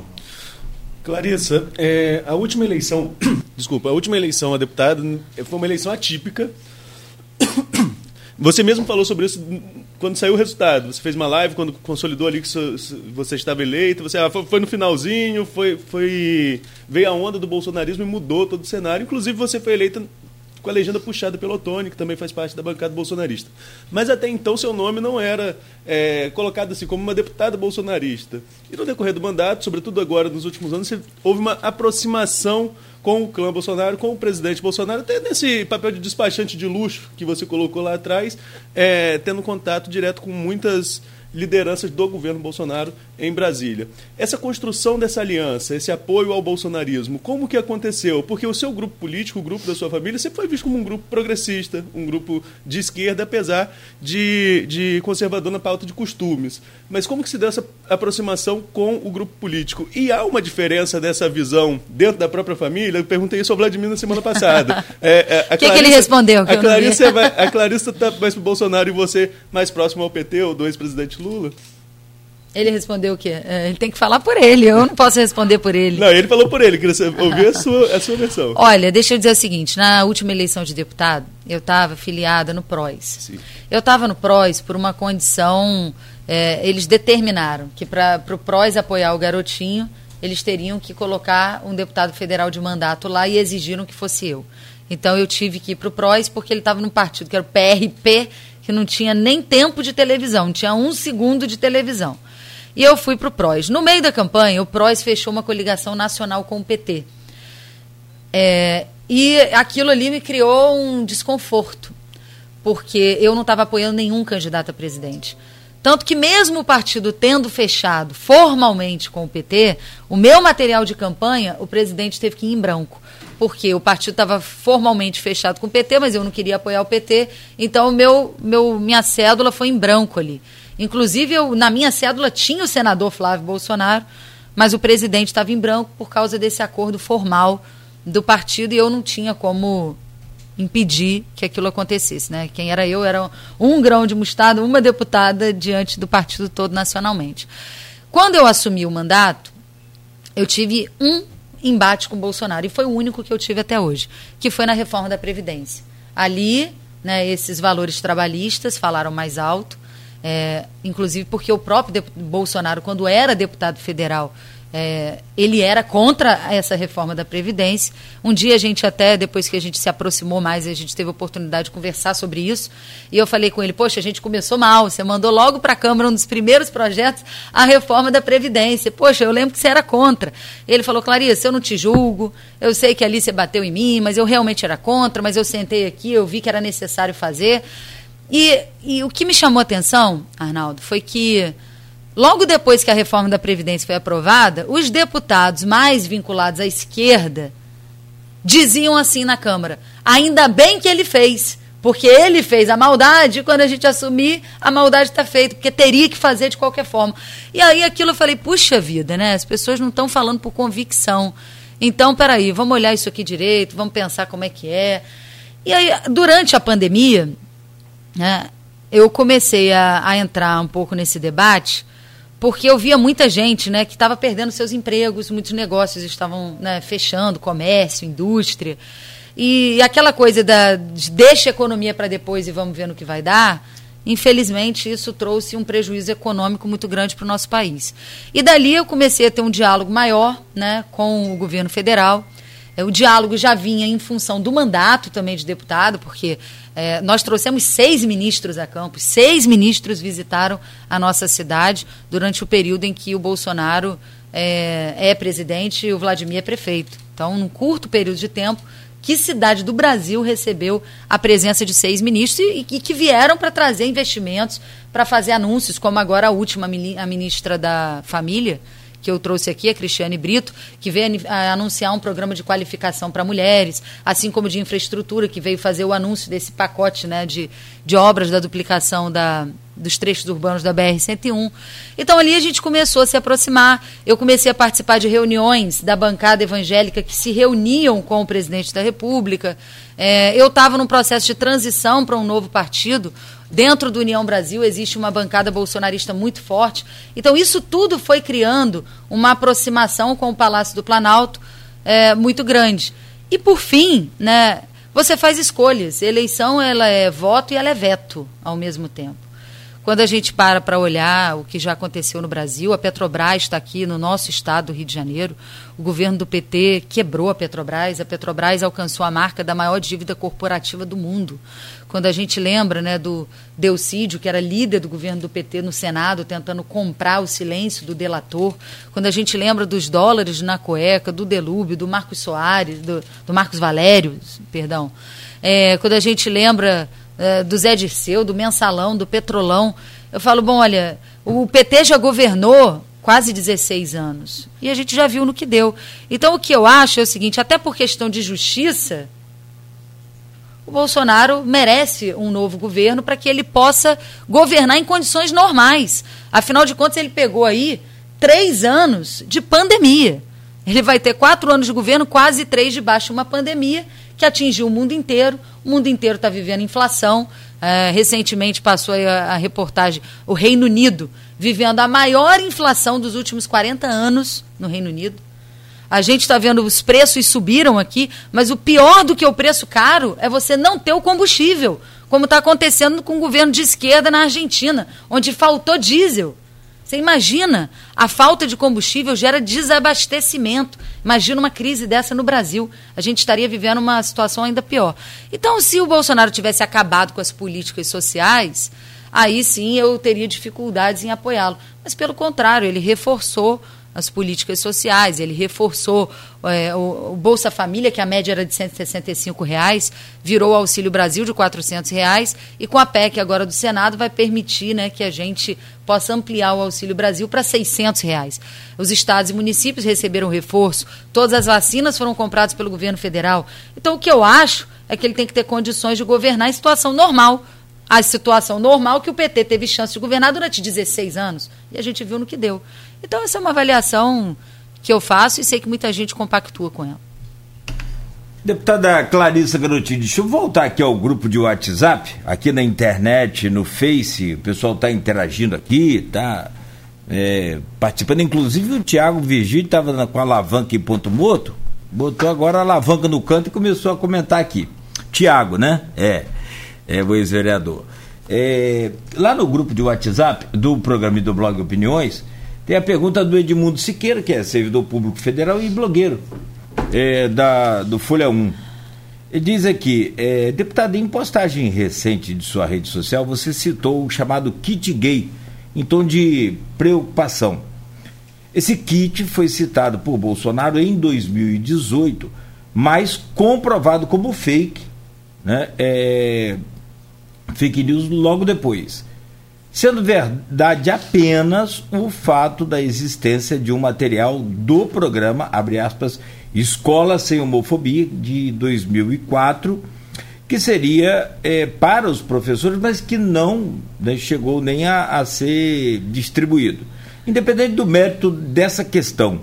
Clarissa, é, a última eleição, desculpa, a última eleição a deputado foi uma eleição atípica. Você mesmo falou sobre isso quando saiu o resultado. Você fez uma live quando consolidou ali que você estava eleito. Você ah, foi no finalzinho, foi, foi veio a onda do bolsonarismo e mudou todo o cenário. Inclusive você foi eleita com a legenda puxada pelo Otônio, que também faz parte da bancada bolsonarista. Mas até então seu nome não era é, colocado assim como uma deputada bolsonarista. E no decorrer do mandato, sobretudo agora nos últimos anos, houve uma aproximação com o clã Bolsonaro, com o presidente Bolsonaro, até nesse papel de despachante de luxo que você colocou lá atrás, é, tendo contato direto com muitas lideranças do governo Bolsonaro em Brasília. Essa construção dessa aliança, esse apoio ao bolsonarismo, como que aconteceu? Porque o seu grupo político, o grupo da sua família, sempre foi visto como um grupo progressista, um grupo de esquerda, apesar de, de conservador na pauta de costumes. Mas como que se deu essa aproximação com o grupo político? E há uma diferença dessa visão dentro da própria família? Eu perguntei isso ao Vladimir na semana passada. É, é, o que, que, ele respondeu? a, Clarissa vai, a Clarissa está mais para o Bolsonaro e você mais próximo ao PT, ou do ex-presidente Lula? Ele respondeu o quê? É, ele tem que falar por ele, eu não posso responder por ele. Não, ele falou por ele, queria ouvir a sua, a sua versão. Olha, deixa eu dizer o seguinte: na última eleição de deputado, eu estava filiada no PROS. Sim. Eu estava no PROS por uma condição. É, eles determinaram que para o PROS apoiar o garotinho, eles teriam que colocar um deputado federal de mandato lá e exigiram que fosse eu. Então eu tive que ir para o PROS porque ele estava num partido que era o PRP, que não tinha nem tempo de televisão, não tinha um segundo de televisão. E eu fui para o PROS. No meio da campanha, o PROS fechou uma coligação nacional com o PT. É, e aquilo ali me criou um desconforto, porque eu não estava apoiando nenhum candidato a presidente. Tanto que, mesmo o partido tendo fechado formalmente com o PT, o meu material de campanha, o presidente teve que ir em branco. Porque o partido estava formalmente fechado com o PT, mas eu não queria apoiar o PT, então meu, meu, minha cédula foi em branco ali. Inclusive, eu, na minha cédula tinha o senador Flávio Bolsonaro, mas o presidente estava em branco por causa desse acordo formal do partido e eu não tinha como impedir que aquilo acontecesse. Né? Quem era eu era um grão de mostarda, uma deputada diante do partido todo nacionalmente. Quando eu assumi o mandato, eu tive um embate com o Bolsonaro, e foi o único que eu tive até hoje, que foi na reforma da Previdência. Ali, né, esses valores trabalhistas falaram mais alto, é, inclusive porque o próprio Bolsonaro, quando era deputado federal, é, ele era contra essa reforma da Previdência. Um dia a gente até, depois que a gente se aproximou mais, a gente teve a oportunidade de conversar sobre isso. E eu falei com ele, poxa, a gente começou mal, você mandou logo para a Câmara um dos primeiros projetos, a reforma da Previdência. Poxa, eu lembro que você era contra. Ele falou, Clarice, eu não te julgo, eu sei que ali você bateu em mim, mas eu realmente era contra, mas eu sentei aqui, eu vi que era necessário fazer. E, e o que me chamou a atenção, Arnaldo, foi que logo depois que a reforma da Previdência foi aprovada, os deputados mais vinculados à esquerda diziam assim na Câmara: ainda bem que ele fez. Porque ele fez a maldade, quando a gente assumir, a maldade está feita, porque teria que fazer de qualquer forma. E aí aquilo eu falei, puxa vida, né? As pessoas não estão falando por convicção. Então, peraí, vamos olhar isso aqui direito, vamos pensar como é que é. E aí, durante a pandemia, né, eu comecei a, a, entrar um pouco nesse debate porque eu via muita gente né, que estava perdendo seus empregos, muitos negócios estavam né, fechando, comércio, indústria. E aquela coisa da deixa a economia para depois e vamos ver no que vai dar, infelizmente isso trouxe um prejuízo econômico muito grande para o nosso país. E dali eu comecei a ter um diálogo maior né, com o governo federal. É, o diálogo já vinha em função do mandato também de deputado, porque é, nós trouxemos seis ministros a Campos, seis ministros visitaram a nossa cidade durante o período em que o Bolsonaro é, é presidente e o Vladimir é prefeito. Então, num curto período de tempo, que cidade do Brasil recebeu a presença de seis ministros e, e que vieram para trazer investimentos, para fazer anúncios, como agora a última, a ministra da Família, que eu trouxe aqui, a Cristiane Brito, que veio anunciar um programa de qualificação para mulheres, assim como de infraestrutura, que veio fazer o anúncio desse pacote né, de, de obras da duplicação da, dos trechos urbanos da BR-101. Então ali a gente começou a se aproximar. Eu comecei a participar de reuniões da bancada evangélica que se reuniam com o presidente da República. É, eu estava num processo de transição para um novo partido, Dentro do União Brasil existe uma bancada bolsonarista muito forte. Então, isso tudo foi criando uma aproximação com o Palácio do Planalto é, muito grande. E, por fim, né, você faz escolhas. Eleição ela é voto e ela é veto ao mesmo tempo. Quando a gente para para olhar o que já aconteceu no Brasil, a Petrobras está aqui no nosso estado do Rio de Janeiro. O governo do PT quebrou a Petrobras. A Petrobras alcançou a marca da maior dívida corporativa do mundo. Quando a gente lembra né, do Delcídio, que era líder do governo do PT no Senado, tentando comprar o silêncio do delator. Quando a gente lembra dos dólares na cueca, do Delúbio, do Marcos Soares, do, do Marcos Valério, perdão. É, quando a gente lembra é, do Zé Dirceu, do Mensalão, do Petrolão. Eu falo, bom, olha, o PT já governou quase 16 anos. E a gente já viu no que deu. Então, o que eu acho é o seguinte: até por questão de justiça, o Bolsonaro merece um novo governo para que ele possa governar em condições normais. Afinal de contas, ele pegou aí três anos de pandemia. Ele vai ter quatro anos de governo, quase três debaixo de uma pandemia que atingiu o mundo inteiro. O mundo inteiro está vivendo inflação. É, recentemente passou a, a, reportagem o Reino Unido vivendo a maior inflação dos últimos 40 anos no Reino Unido. A gente está vendo os preços subiram aqui, mas o pior do que o preço caro é você não ter o combustível, como está acontecendo com o governo de esquerda na Argentina, onde faltou diesel. Você imagina, a falta de combustível gera desabastecimento. Imagina uma crise dessa no Brasil. A gente estaria vivendo uma situação ainda pior. Então, se o Bolsonaro tivesse acabado com as políticas sociais, aí sim eu teria dificuldades em apoiá-lo. Mas, pelo contrário, ele reforçou as políticas sociais, ele reforçou é, o, o, Bolsa Família, que a média era de 165 reais, virou o Auxílio Brasil de 400 reais, e com a PEC agora do Senado vai permitir né, que a gente possa ampliar o Auxílio Brasil para 600 reais. Os estados e municípios receberam reforço, todas as vacinas foram compradas pelo governo federal. Então, o que eu acho é que ele tem que ter condições de governar em situação normal, a situação normal que o PT teve chance de governar durante 16 anos. E a gente viu no que deu. Então, essa é uma avaliação que eu faço e sei que muita gente compactua com ela. Deputada Clarissa Garotinho, deixa eu voltar aqui ao grupo de WhatsApp, aqui na internet, no Face, o pessoal está interagindo aqui, está é, participando, inclusive o Tiago Virgílio estava com a alavanca em ponto morto, botou agora a alavanca no canto e começou a comentar aqui. Tiago, né? É é, o ex-vereador. É, lá no grupo de WhatsApp do programa e do blog Opiniões, tem a pergunta do Edmundo Siqueira, que é servidor público federal e blogueiro é, da, do Folha 1. Ele diz aqui, é, deputado, em postagem recente de sua rede social, você citou o chamado kit gay, em tom de preocupação. Esse kit foi citado por Bolsonaro em 2018, mas comprovado como fake né, é, fake news logo depois. Sendo verdade apenas o fato da existência de um material do programa, abre aspas, Escola Sem Homofobia, de 2004, que seria é, para os professores, mas que não né, chegou nem a, a, ser distribuído. Independente do mérito dessa questão,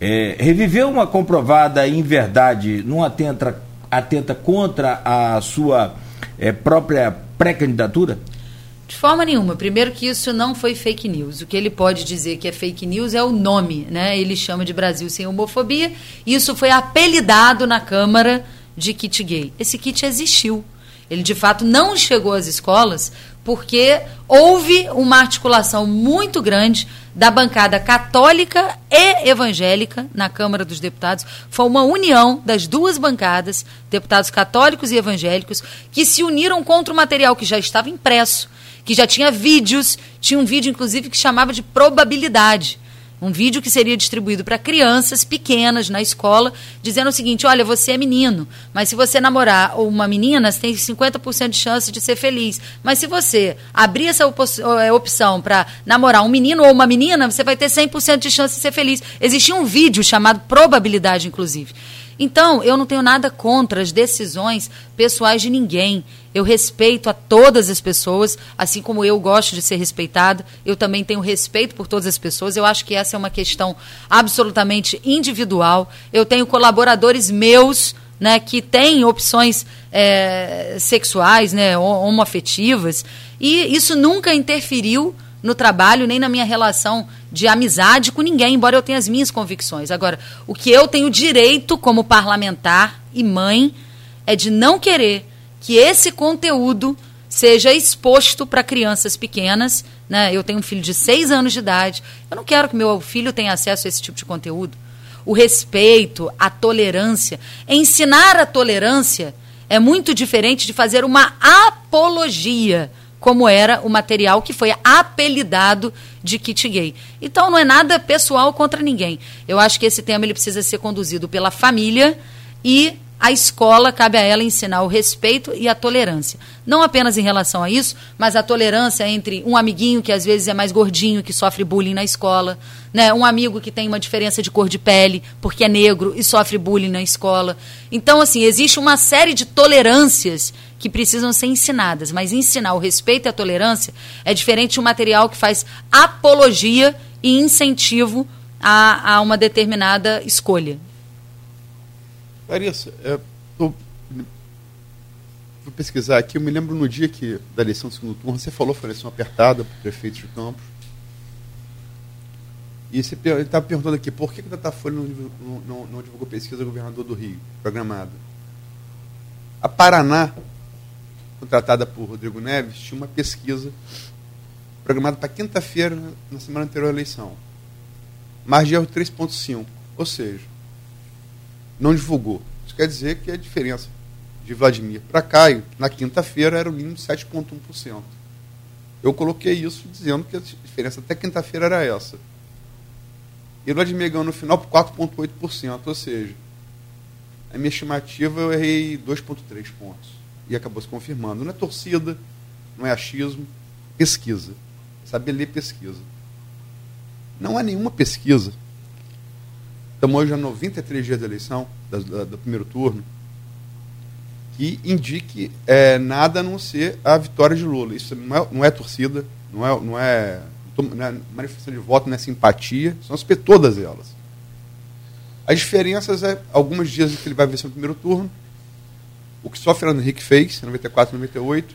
é, uma comprovada inverdade não atenta, atenta contra a sua é, própria pré-candidatura? De forma nenhuma. Primeiro que isso não foi fake news. O que ele pode dizer que é fake news é o nome, né? Ele chama de Brasil sem homofobia. Isso foi apelidado na Câmara de kit gay. Esse kit existiu. Ele de fato não chegou às escolas porque houve uma articulação muito grande da bancada católica e evangélica na Câmara dos Deputados. Foi uma união das duas bancadas, deputados católicos e evangélicos, que se uniram contra o material que já estava impresso, que já tinha vídeos, tinha um vídeo inclusive que chamava de probabilidade um vídeo que seria distribuído para crianças pequenas na escola, dizendo o seguinte: olha, você é menino, mas se você namorar uma menina, você tem 50% de chance de ser feliz. Mas se você abrir essa é, opção para namorar um menino ou uma menina, você vai ter 100% de chance de ser feliz. Existia um vídeo chamado Probabilidade, inclusive. Então, eu não tenho nada contra as decisões pessoais de ninguém. Eu respeito a todas as pessoas, assim como eu gosto de ser respeitada. Eu também tenho respeito por todas as pessoas. Eu acho que essa é uma questão absolutamente individual. Eu tenho colaboradores meus. Né, que têm opções é, sexuais, né, homoafetivas, E isso nunca interferiu no trabalho, nem na minha relação de amizade com ninguém, embora eu tenha as minhas convicções. Agora, o que eu tenho direito como parlamentar e mãe é de não querer que esse conteúdo seja exposto para crianças pequenas. Né? Eu tenho um filho de seis anos de idade. Eu não quero que meu filho tenha acesso a esse tipo de conteúdo. O respeito, a tolerância. Ensinar a tolerância é muito diferente de fazer uma apologia como era o material que foi apelidado de kit gay. Então não é nada pessoal contra ninguém. Eu acho que esse tema ele precisa ser conduzido pela família e a escola cabe a ela ensinar o respeito e a tolerância. Não apenas em relação a isso, mas a tolerância entre um amiguinho que às vezes é mais gordinho, que sofre bullying na escola, né? um amigo que tem uma diferença de cor de pele, porque é negro e sofre bullying na escola. Então, assim, existe uma série de tolerâncias que precisam ser ensinadas, mas ensinar o respeito e a tolerância é diferente de um material que faz apologia e incentivo a, a uma determinada escolha. Larissa, é, tô, vou pesquisar aqui, eu me lembro no dia que da eleição do segundo turno, você falou, foi eleição apertada para o prefeito de Campos. E você estava perguntando aqui, por que, que o Datafolha não, não, não, não divulgou pesquisa do governador do Rio, programada? A Paraná, contratada por Rodrigo Neves, tinha uma pesquisa programada para quinta-feira, na semana anterior à eleição. Margem de erro 3,5. Ou seja, não divulgou. Isso quer dizer que a diferença de Vladimir para Caio, na quinta-feira, era o mínimo de 7,1%. Eu coloquei isso dizendo que a diferença até quinta-feira era essa. E Vladimir ganhou no final por 4,8%, ou seja, a minha estimativa eu errei 2,3 pontos e acabou se confirmando. Não é torcida, não é achismo, pesquisa. Saber ler pesquisa. Não há nenhuma pesquisa. Estamos hoje a 93 dias da eleição, da, da, do primeiro turno, que indique é, nada a não ser a vitória de Lula. Isso não é, não é torcida, não é, não, é, não é manifestação de voto, não é simpatia, são as, todas elas. As diferenças é algumas dias que ele vai vencer no primeiro turno, o que só Fernando Henrique fez, em 94 e 98,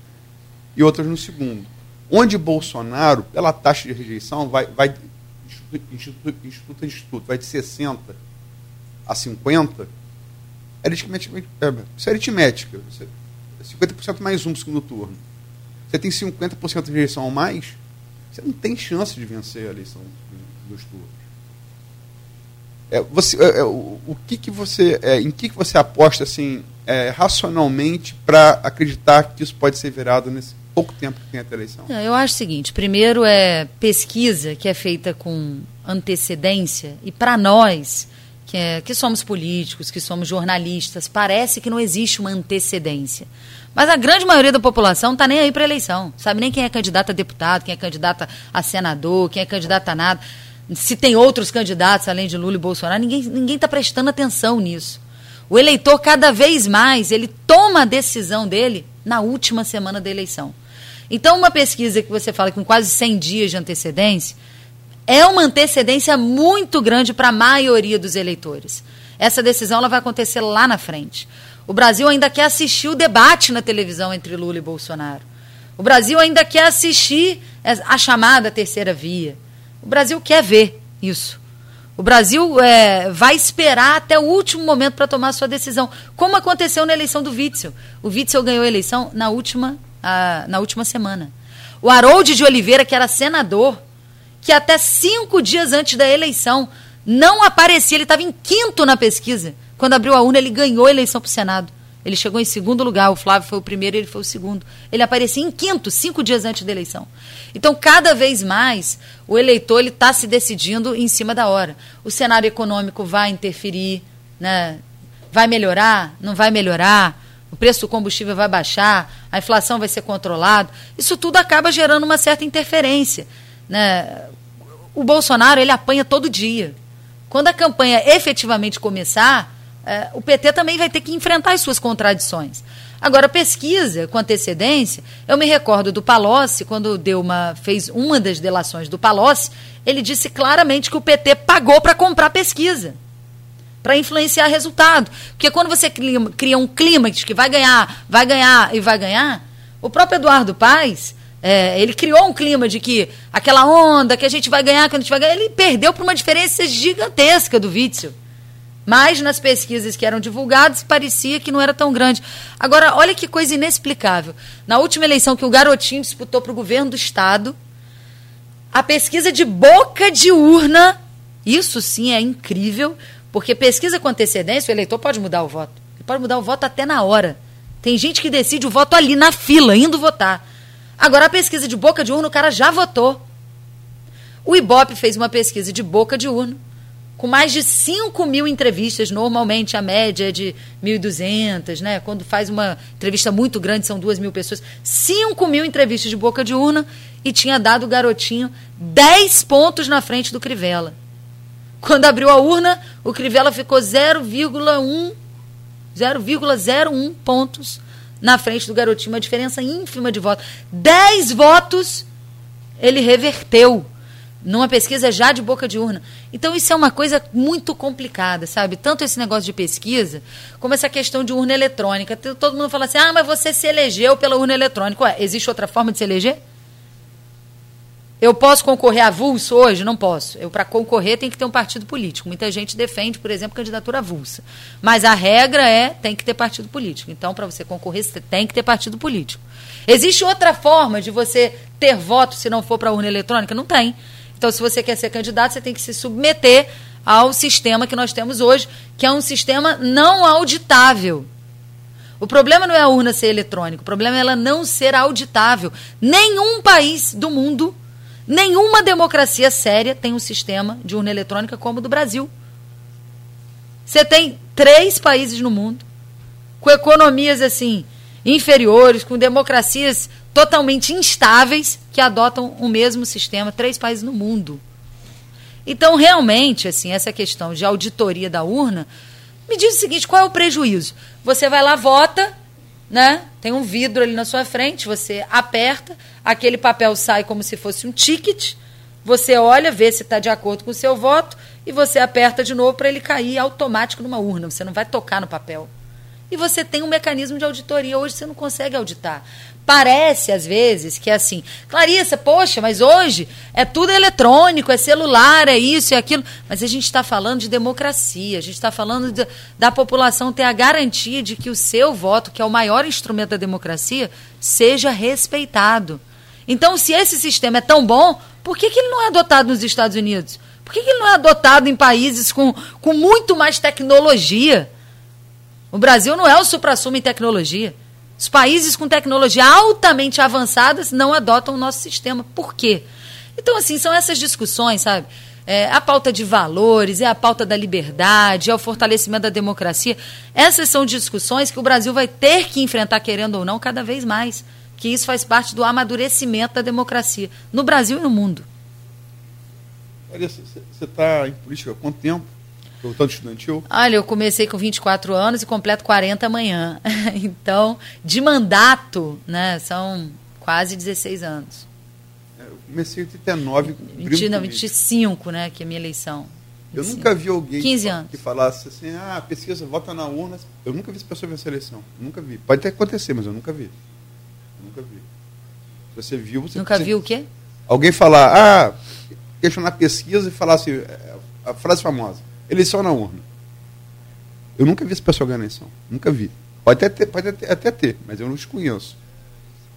e outras no segundo. Onde Bolsonaro, pela taxa de rejeição, vai, vai instituto, instituto a instituto, vai de 60 a 50, é aritmética, é, isso é aritmética. Você, 50% mais um no segundo turno. Você tem 50% de rejeição ou mais, você não tem chance de vencer a eleição dos turnos. É, você, é, é, o, o, que, que você, é, em que, que você aposta assim, é, racionalmente para acreditar que isso pode ser virado nesse pouco tempo que tem até a eleição? Eu acho o seguinte: primeiro é pesquisa que é feita com antecedência, e para nós, que, é, que somos políticos, que somos jornalistas, parece que não existe uma antecedência. Mas a grande maioria da população está nem aí para eleição. Sabe nem quem é candidato a deputado, quem é candidato a senador, quem é candidato a nada. Se tem outros candidatos além de Lula e Bolsonaro, ninguém está prestando atenção nisso. O eleitor, cada vez mais, ele toma a decisão dele na última semana da eleição. Então, uma pesquisa que você fala com quase 100 dias de antecedência é uma antecedência muito grande para a maioria dos eleitores. Essa decisão ela vai acontecer lá na frente. O Brasil ainda quer assistir o debate na televisão entre Lula e Bolsonaro. O Brasil ainda quer assistir a chamada terceira via. O Brasil quer ver isso. O Brasil é, vai esperar até o último momento para tomar sua decisão, como aconteceu na eleição do Witzel. O Witzel ganhou a eleição na última, na última semana. O Harold de Oliveira, que era senador, que até cinco dias antes da eleição não aparecia, ele estava em quinto na pesquisa. Quando abriu a urna, ele ganhou a eleição para o Senado. Ele chegou em segundo lugar, o Flávio foi o primeiro, ele foi o segundo. Ele aparecia em quinto, cinco dias antes da eleição. Então, cada vez mais, o eleitor está se decidindo em cima da hora. O cenário econômico vai interferir, né? vai melhorar, não vai melhorar, o preço do combustível vai baixar, a inflação vai ser controlada. Isso tudo acaba gerando uma certa interferência. Né? O Bolsonaro ele apanha todo dia. Quando a campanha efetivamente começar, o PT também vai ter que enfrentar as suas contradições. Agora, pesquisa com antecedência, eu me recordo do Palocci, quando deu uma, fez uma das delações do Palocci, ele disse claramente que o PT pagou para comprar pesquisa, para influenciar resultado. Porque quando você cria um clima de que vai ganhar, vai ganhar e vai ganhar, o próprio Eduardo Paes É, ele criou um clima de que aquela onda que a gente vai ganhar, que a gente vai ganhar, ele perdeu por uma diferença gigantesca do Witzel. Mas nas pesquisas que eram divulgadas, parecia que não era tão grande. Agora, olha que coisa inexplicável. Na última eleição que o Garotinho disputou para o governo do Estado, a pesquisa de boca de urna, isso sim é incrível, porque pesquisa com antecedência, o eleitor pode mudar o voto. Ele pode mudar o voto até na hora. Tem gente que decide o voto ali, na fila, indo votar. Agora, a pesquisa de boca de urna, o cara já votou. O Ibope fez uma pesquisa de boca de urna, com mais de 5 mil entrevistas. Normalmente, a média é de 1.200, né? Quando faz uma entrevista muito grande, são 2 mil pessoas. 5 mil entrevistas de boca de urna e tinha dado o garotinho 10 pontos na frente do Crivella. Quando abriu a urna, o Crivella ficou 0,1 0,01 pontos na frente do garotinho, uma diferença ínfima de votos. 10 votos ele reverteu numa pesquisa já de boca de urna. Então isso é uma coisa muito complicada, sabe? Tanto esse negócio de pesquisa, como essa questão de urna eletrônica. Todo mundo fala assim: "Ah, mas você se elegeu pela urna eletrônica". Ué, existe outra forma de se eleger? Eu posso concorrer avulso hoje? Não posso. Eu, para concorrer, tem que ter um partido político. Muita gente defende, por exemplo, candidatura avulsa. Mas a regra é tem que ter partido político. Então, para você concorrer, você tem que ter partido político. Existe outra forma de você ter voto se não for para urna eletrônica? Não tem. Então, se você quer ser candidato, você tem que se submeter ao sistema que nós temos hoje, que é um sistema não auditável. O problema não é a urna ser eletrônica, o problema é ela não ser auditável. Nenhum país do mundo Nenhuma democracia séria tem um sistema de urna eletrônica como o do Brasil. Você tem três países no mundo com economias assim inferiores, com democracias totalmente instáveis que adotam o mesmo sistema, três países no mundo. Então, realmente, assim, essa questão de auditoria da urna, me diz o seguinte, qual é o prejuízo? Você vai lá, vota, né? Tem um vidro ali na sua frente, você aperta, aquele papel sai como se fosse um ticket, você olha, vê se está de acordo com o seu voto e você aperta de novo para ele cair automático numa urna. Você não vai tocar no papel. E você tem um mecanismo de auditoria. Hoje você não consegue auditar. Parece, às vezes, que é assim, Clarissa, poxa, mas hoje é tudo eletrônico, é celular, é isso, é aquilo. Mas a gente está falando de democracia, a gente está falando de, da população ter a garantia de que o seu voto, que é o maior instrumento da democracia, seja respeitado. Então, se esse sistema é tão bom, por que, que ele não é adotado nos Estados Unidos? Por que, que ele não é adotado em países com, com muito mais tecnologia? O Brasil não é o supra-sumo em tecnologia. Os países com tecnologia altamente avançadas não adotam o nosso sistema. Por quê? Então, assim, são essas discussões, sabe? É, a pauta de valores, é a pauta da liberdade, é o fortalecimento da democracia. Essas são discussões que o Brasil vai ter que enfrentar, querendo ou não, cada vez mais. Que isso faz parte do amadurecimento da democracia, no Brasil e no mundo. Você está em política há quanto tempo? Tanto estudantil? Olha, eu comecei com 24 anos e completo 40 amanhã. então, de mandato, né, são quase 16 anos. É, eu comecei em 89. 20, não, 25, né, que é a minha eleição. Eu nunca vi alguém 15 anos. que falasse assim, ah, pesquisa, vota na urna. Eu nunca vi essa pessoa vencer a eleição. Nunca vi. Pode até acontecer, mas eu nunca vi. Eu nunca vi. Você viu, você... Nunca viu o quê? Alguém falar, ah, questionar pesquisa e falar assim, é, a frase famosa eleição na urna. Eu nunca vi esse pessoal ganhar eleição. Nunca vi. Pode até ter, pode até, até ter mas eu não os conheço.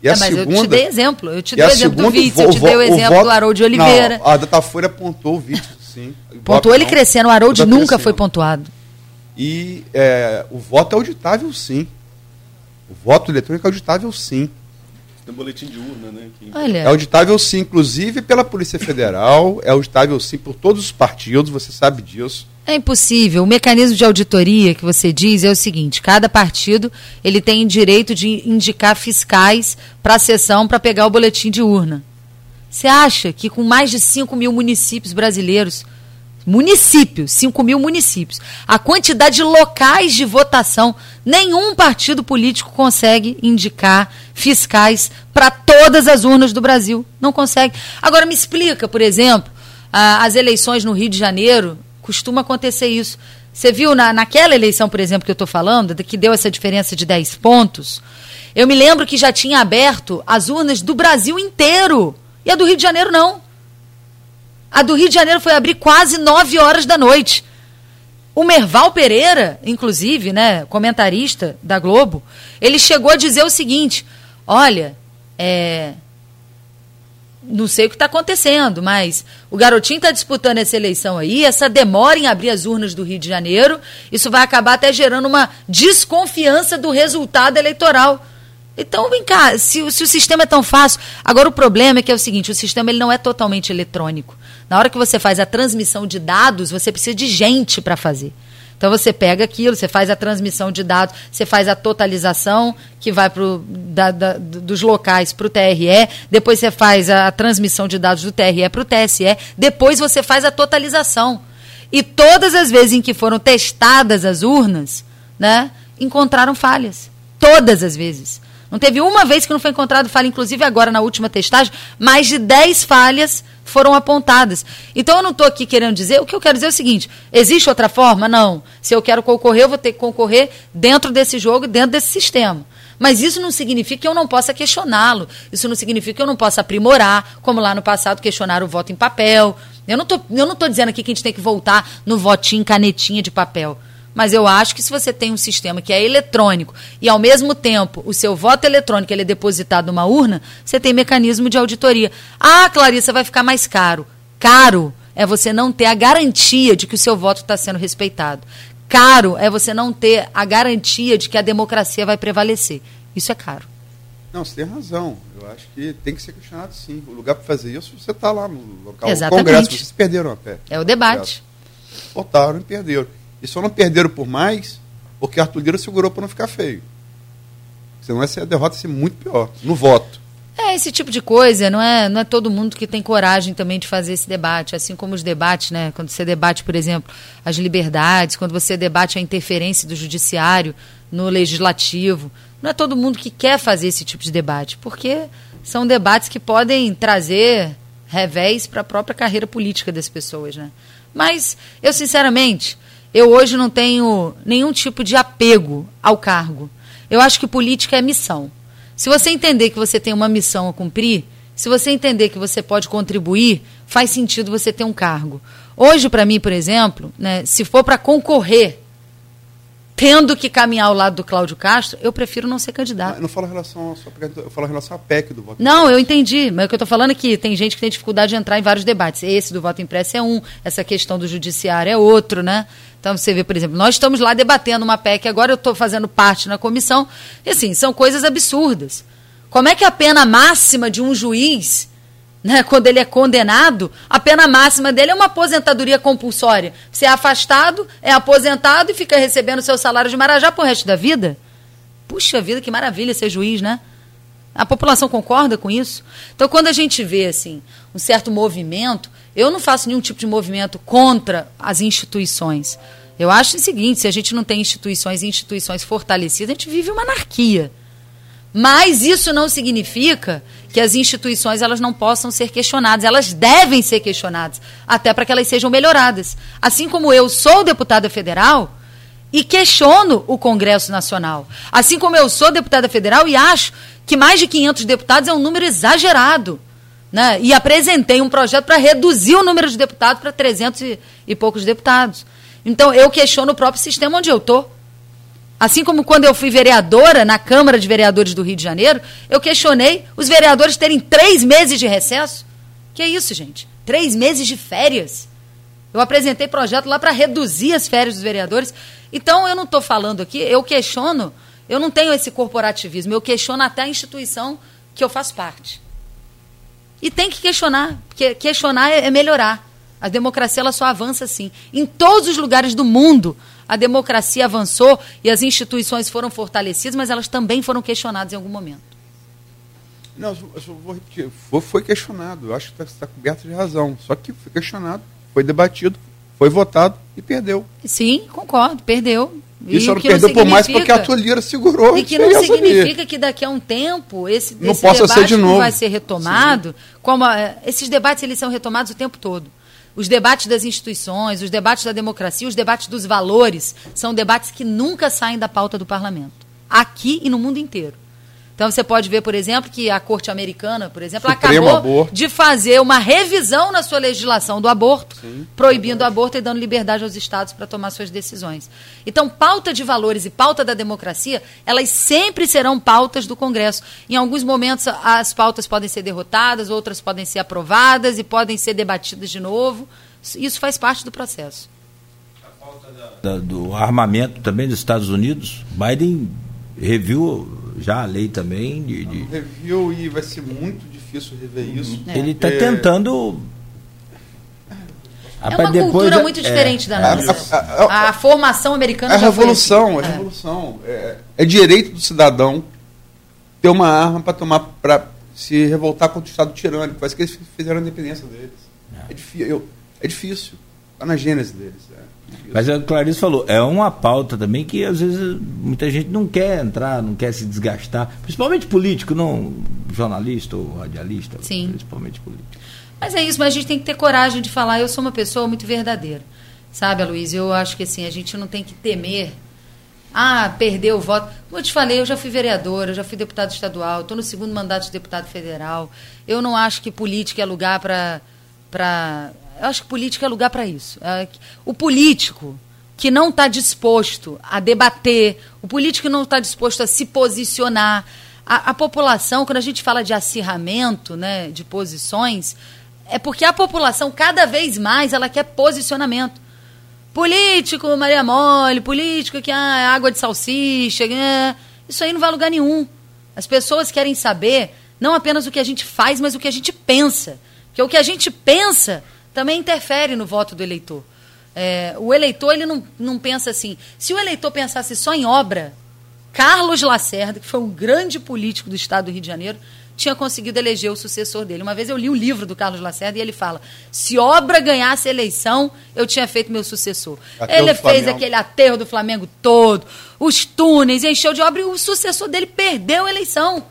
E é, a mas segunda, eu te dei exemplo. Eu te dei o exemplo do Vítor, eu te dei o exemplo voto, do Haroldo de Oliveira. Não, a Datafolha apontou o Vítor, sim. Pontuou ele crescendo, o Haroldo nunca crescendo. foi pontuado. E é, o voto é auditável, sim. O voto eletrônico é auditável, sim. Tem um boletim de urna, né? Que... Olha. É auditável, sim, inclusive pela Polícia Federal, é auditável, sim, por todos os partidos, você sabe disso. É impossível. O mecanismo de auditoria que você diz é o seguinte: cada partido ele tem direito de indicar fiscais para a sessão para pegar o boletim de urna. Você acha que com mais de 5 mil municípios brasileiros, municípios, 5 mil municípios, a quantidade de locais de votação, nenhum partido político consegue indicar fiscais para todas as urnas do Brasil. Não consegue. Agora me explica, por exemplo, as eleições no Rio de Janeiro, Costuma acontecer isso. Você viu na, naquela eleição, por exemplo, que eu estou falando, que deu essa diferença de 10 pontos, eu me lembro que já tinha aberto as urnas do Brasil inteiro. E a do Rio de Janeiro não. A do Rio de Janeiro foi abrir quase 9 horas da noite. O Merval Pereira, inclusive, né, comentarista da Globo, ele chegou a dizer o seguinte: olha, é, não sei o que está acontecendo, mas o garotinho está disputando essa eleição aí, essa demora em abrir as urnas do Rio de Janeiro, isso vai acabar até gerando uma desconfiança do resultado eleitoral. Então, vem cá, se, se, o sistema é tão fácil. Agora, o problema é que é o seguinte: o sistema ele não é totalmente eletrônico. Na hora que você faz a transmissão de dados, você precisa de gente para fazer. Então você pega aquilo, você faz a transmissão de dados, você faz a totalização que vai pro, da, da, dos locais para o TRE, depois você faz a, transmissão de dados do TRE para o TSE, depois você faz a totalização. E todas as vezes em que foram testadas as urnas, né, encontraram falhas. Todas as vezes. Não teve uma vez que não foi encontrado falha, inclusive agora na última testagem, mais de 10 falhas foram apontadas. Então eu não estou aqui querendo dizer, o que eu quero dizer é o seguinte: existe outra forma? Não. Se eu quero concorrer, eu vou ter que concorrer dentro desse jogo, dentro desse sistema. Mas isso não significa que eu não possa questioná-lo. Isso não significa que eu não possa aprimorar, como lá no passado questionaram o voto em papel. Eu não estou dizendo aqui que a gente tem que voltar no votinho canetinha de papel. Mas eu acho que se você tem um sistema que é eletrônico e, ao mesmo tempo, o seu voto eletrônico ele é depositado numa urna, você tem mecanismo de auditoria. Ah, Clarissa, vai ficar mais caro. Caro é você não ter a garantia de que o seu voto está sendo respeitado. Caro é você não ter a garantia de que a democracia vai prevalecer. Isso é caro. Não, você tem razão. Eu acho que tem que ser questionado sim. O lugar para fazer isso, você está lá no local Exatamente. do Congresso. Vocês perderam a pé. É o debate. Votaram e perderam. E só não perderam por mais porque Arthur Lira segurou para não ficar feio. Senão essa derrota ia ser muito pior, no voto. É, esse tipo de coisa, não é, não é todo mundo que tem coragem também de fazer esse debate, assim como os debates, né? Quando você debate, por exemplo, as liberdades, quando você debate a interferência do judiciário no legislativo, não é todo mundo que quer fazer esse tipo de debate, porque são debates que podem trazer revés para a própria carreira política das pessoas, né? Mas eu sinceramente, eu hoje não tenho nenhum tipo de apego ao cargo. Eu acho que política é missão. Se você entender que você tem uma missão a cumprir, se você entender que você pode contribuir, faz sentido você ter um cargo. Hoje, para mim, por exemplo, né, se for para concorrer tendo que caminhar ao lado do Cláudio Castro, eu prefiro não ser candidato. Eu não falo em relação a, só, eu falo em relação à PEC do voto Não, eu entendi, mas o que eu estou falando é que tem gente que tem dificuldade de entrar em vários debates. Esse do voto impresso é um, essa questão do judiciário é outro, né? Então você vê, por exemplo, nós estamos lá debatendo uma PEC, agora eu estou fazendo parte na comissão, e assim, são coisas absurdas. Como é que a pena máxima de um juiz né, quando ele é condenado, a pena máxima dele é uma aposentadoria compulsória. Você é afastado, é aposentado e fica recebendo seu salário de marajá pro resto da vida? Puxa vida, que maravilha ser juiz, né? A população concorda com isso? Então, quando a gente vê assim um certo movimento, eu não faço nenhum tipo de movimento contra as instituições. Eu acho o seguinte: se a gente não tem instituições e instituições fortalecidas, a gente vive uma anarquia. Mas isso não significa que as instituições elas não possam ser questionadas, elas devem ser questionadas, até para que elas sejam melhoradas. Assim como eu sou deputada federal e questiono o Congresso Nacional. Assim como eu sou deputada federal e acho que mais de 500 deputados é um número exagerado. Né? E apresentei um projeto para reduzir o número de deputados para 300 e, e poucos deputados. Então, eu questiono o próprio sistema onde eu estou. Assim como quando eu fui vereadora na Câmara de Vereadores do Rio de Janeiro, eu questionei os vereadores terem três meses de recesso. Que é isso, gente? Três meses de férias. Eu apresentei projeto lá para reduzir as férias dos vereadores. Então, eu não estou falando aqui, eu questiono, eu não tenho esse corporativismo, eu questiono até a instituição que eu faço parte. E tem que questionar, porque questionar é melhorar. A democracia ela só avança assim. Em todos os lugares do mundo, a democracia avançou e as instituições foram fortalecidas, mas elas também foram questionadas em algum momento. Não, eu vou repetir. Foi, questionado. Eu acho que está tá coberto de razão. Só que foi questionado, foi debatido, foi votado e perdeu. Sim, concordo, perdeu. E, só não perdeu não por mais porque a Tolira segurou. E que não significa que daqui a um tempo esse, não esse possa ser de novo. vai ser retomado. Como a, esses debates eles são retomados o tempo todo. Os debates das instituições, os debates da democracia, os debates dos valores são debates que nunca saem da pauta do parlamento, aqui e no mundo inteiro. Então você pode ver, por exemplo, que a Corte Americana, por exemplo, Supremo acabou aborto. de fazer uma revisão na sua legislação do aborto, proibindo o aborto e dando liberdade aos estados para tomar suas decisões. Então, pauta de valores e pauta da democracia, elas sempre serão pautas do Congresso. Em alguns momentos as pautas podem ser derrotadas, outras podem ser aprovadas e podem ser debatidas de novo. Isso faz parte do processo. Da- do armamento também dos Estados Unidos, Biden reviu já a lei também de, de- Review e vai ser muito difícil rever isso. ele está É. tentando É uma cultura muito diferente da é, nossa. a- a- A, formação americana É a revolução, assim. é a revolução. É, é direito do cidadão ter uma arma para tomar para se revoltar contra o Estado tirânico. Parece que eles fizeram a independência deles. É, difí- eu- é difícil. Está na gênese deles. é. Mas a Clarice falou, é uma pauta também que às vezes muita gente não quer entrar, não quer se desgastar, principalmente político, não jornalista ou radialista, Sim. principalmente político. Mas é isso, mas a gente tem que ter coragem de falar. Eu sou uma pessoa muito verdadeira. Sabe, Luiz? Eu acho que assim, a gente não tem que temer. Ah, perder o voto. Como eu te falei, eu já fui vereadora, eu já fui deputado estadual, estou no segundo mandato de deputado federal. Eu não acho que política é lugar para. Eu acho que política é lugar para isso. É O político que não está disposto a debater, o político que não está disposto a se posicionar, a, a população, quando a gente fala de acirramento né, de posições, é porque a população, cada vez mais, ela quer posicionamento. Político, Maria Mole, político que ah, é água de salsicha, é, isso aí não vai a lugar nenhum. As pessoas querem saber não apenas o que a gente faz, mas o que a gente pensa. Porque o que a gente pensa também interfere no voto do eleitor. É, o eleitor ele não, não pensa assim. Se o eleitor pensasse só em obra, Carlos Lacerda, que foi um grande político do estado do Rio de Janeiro, tinha conseguido eleger o sucessor dele. Uma vez eu li um livro do Carlos Lacerda e ele fala: se obra ganhasse a eleição, eu tinha feito meu sucessor. Aterro ele fez aquele aterro do Flamengo todo, os túneis, encheu de obra e o sucessor dele perdeu a eleição.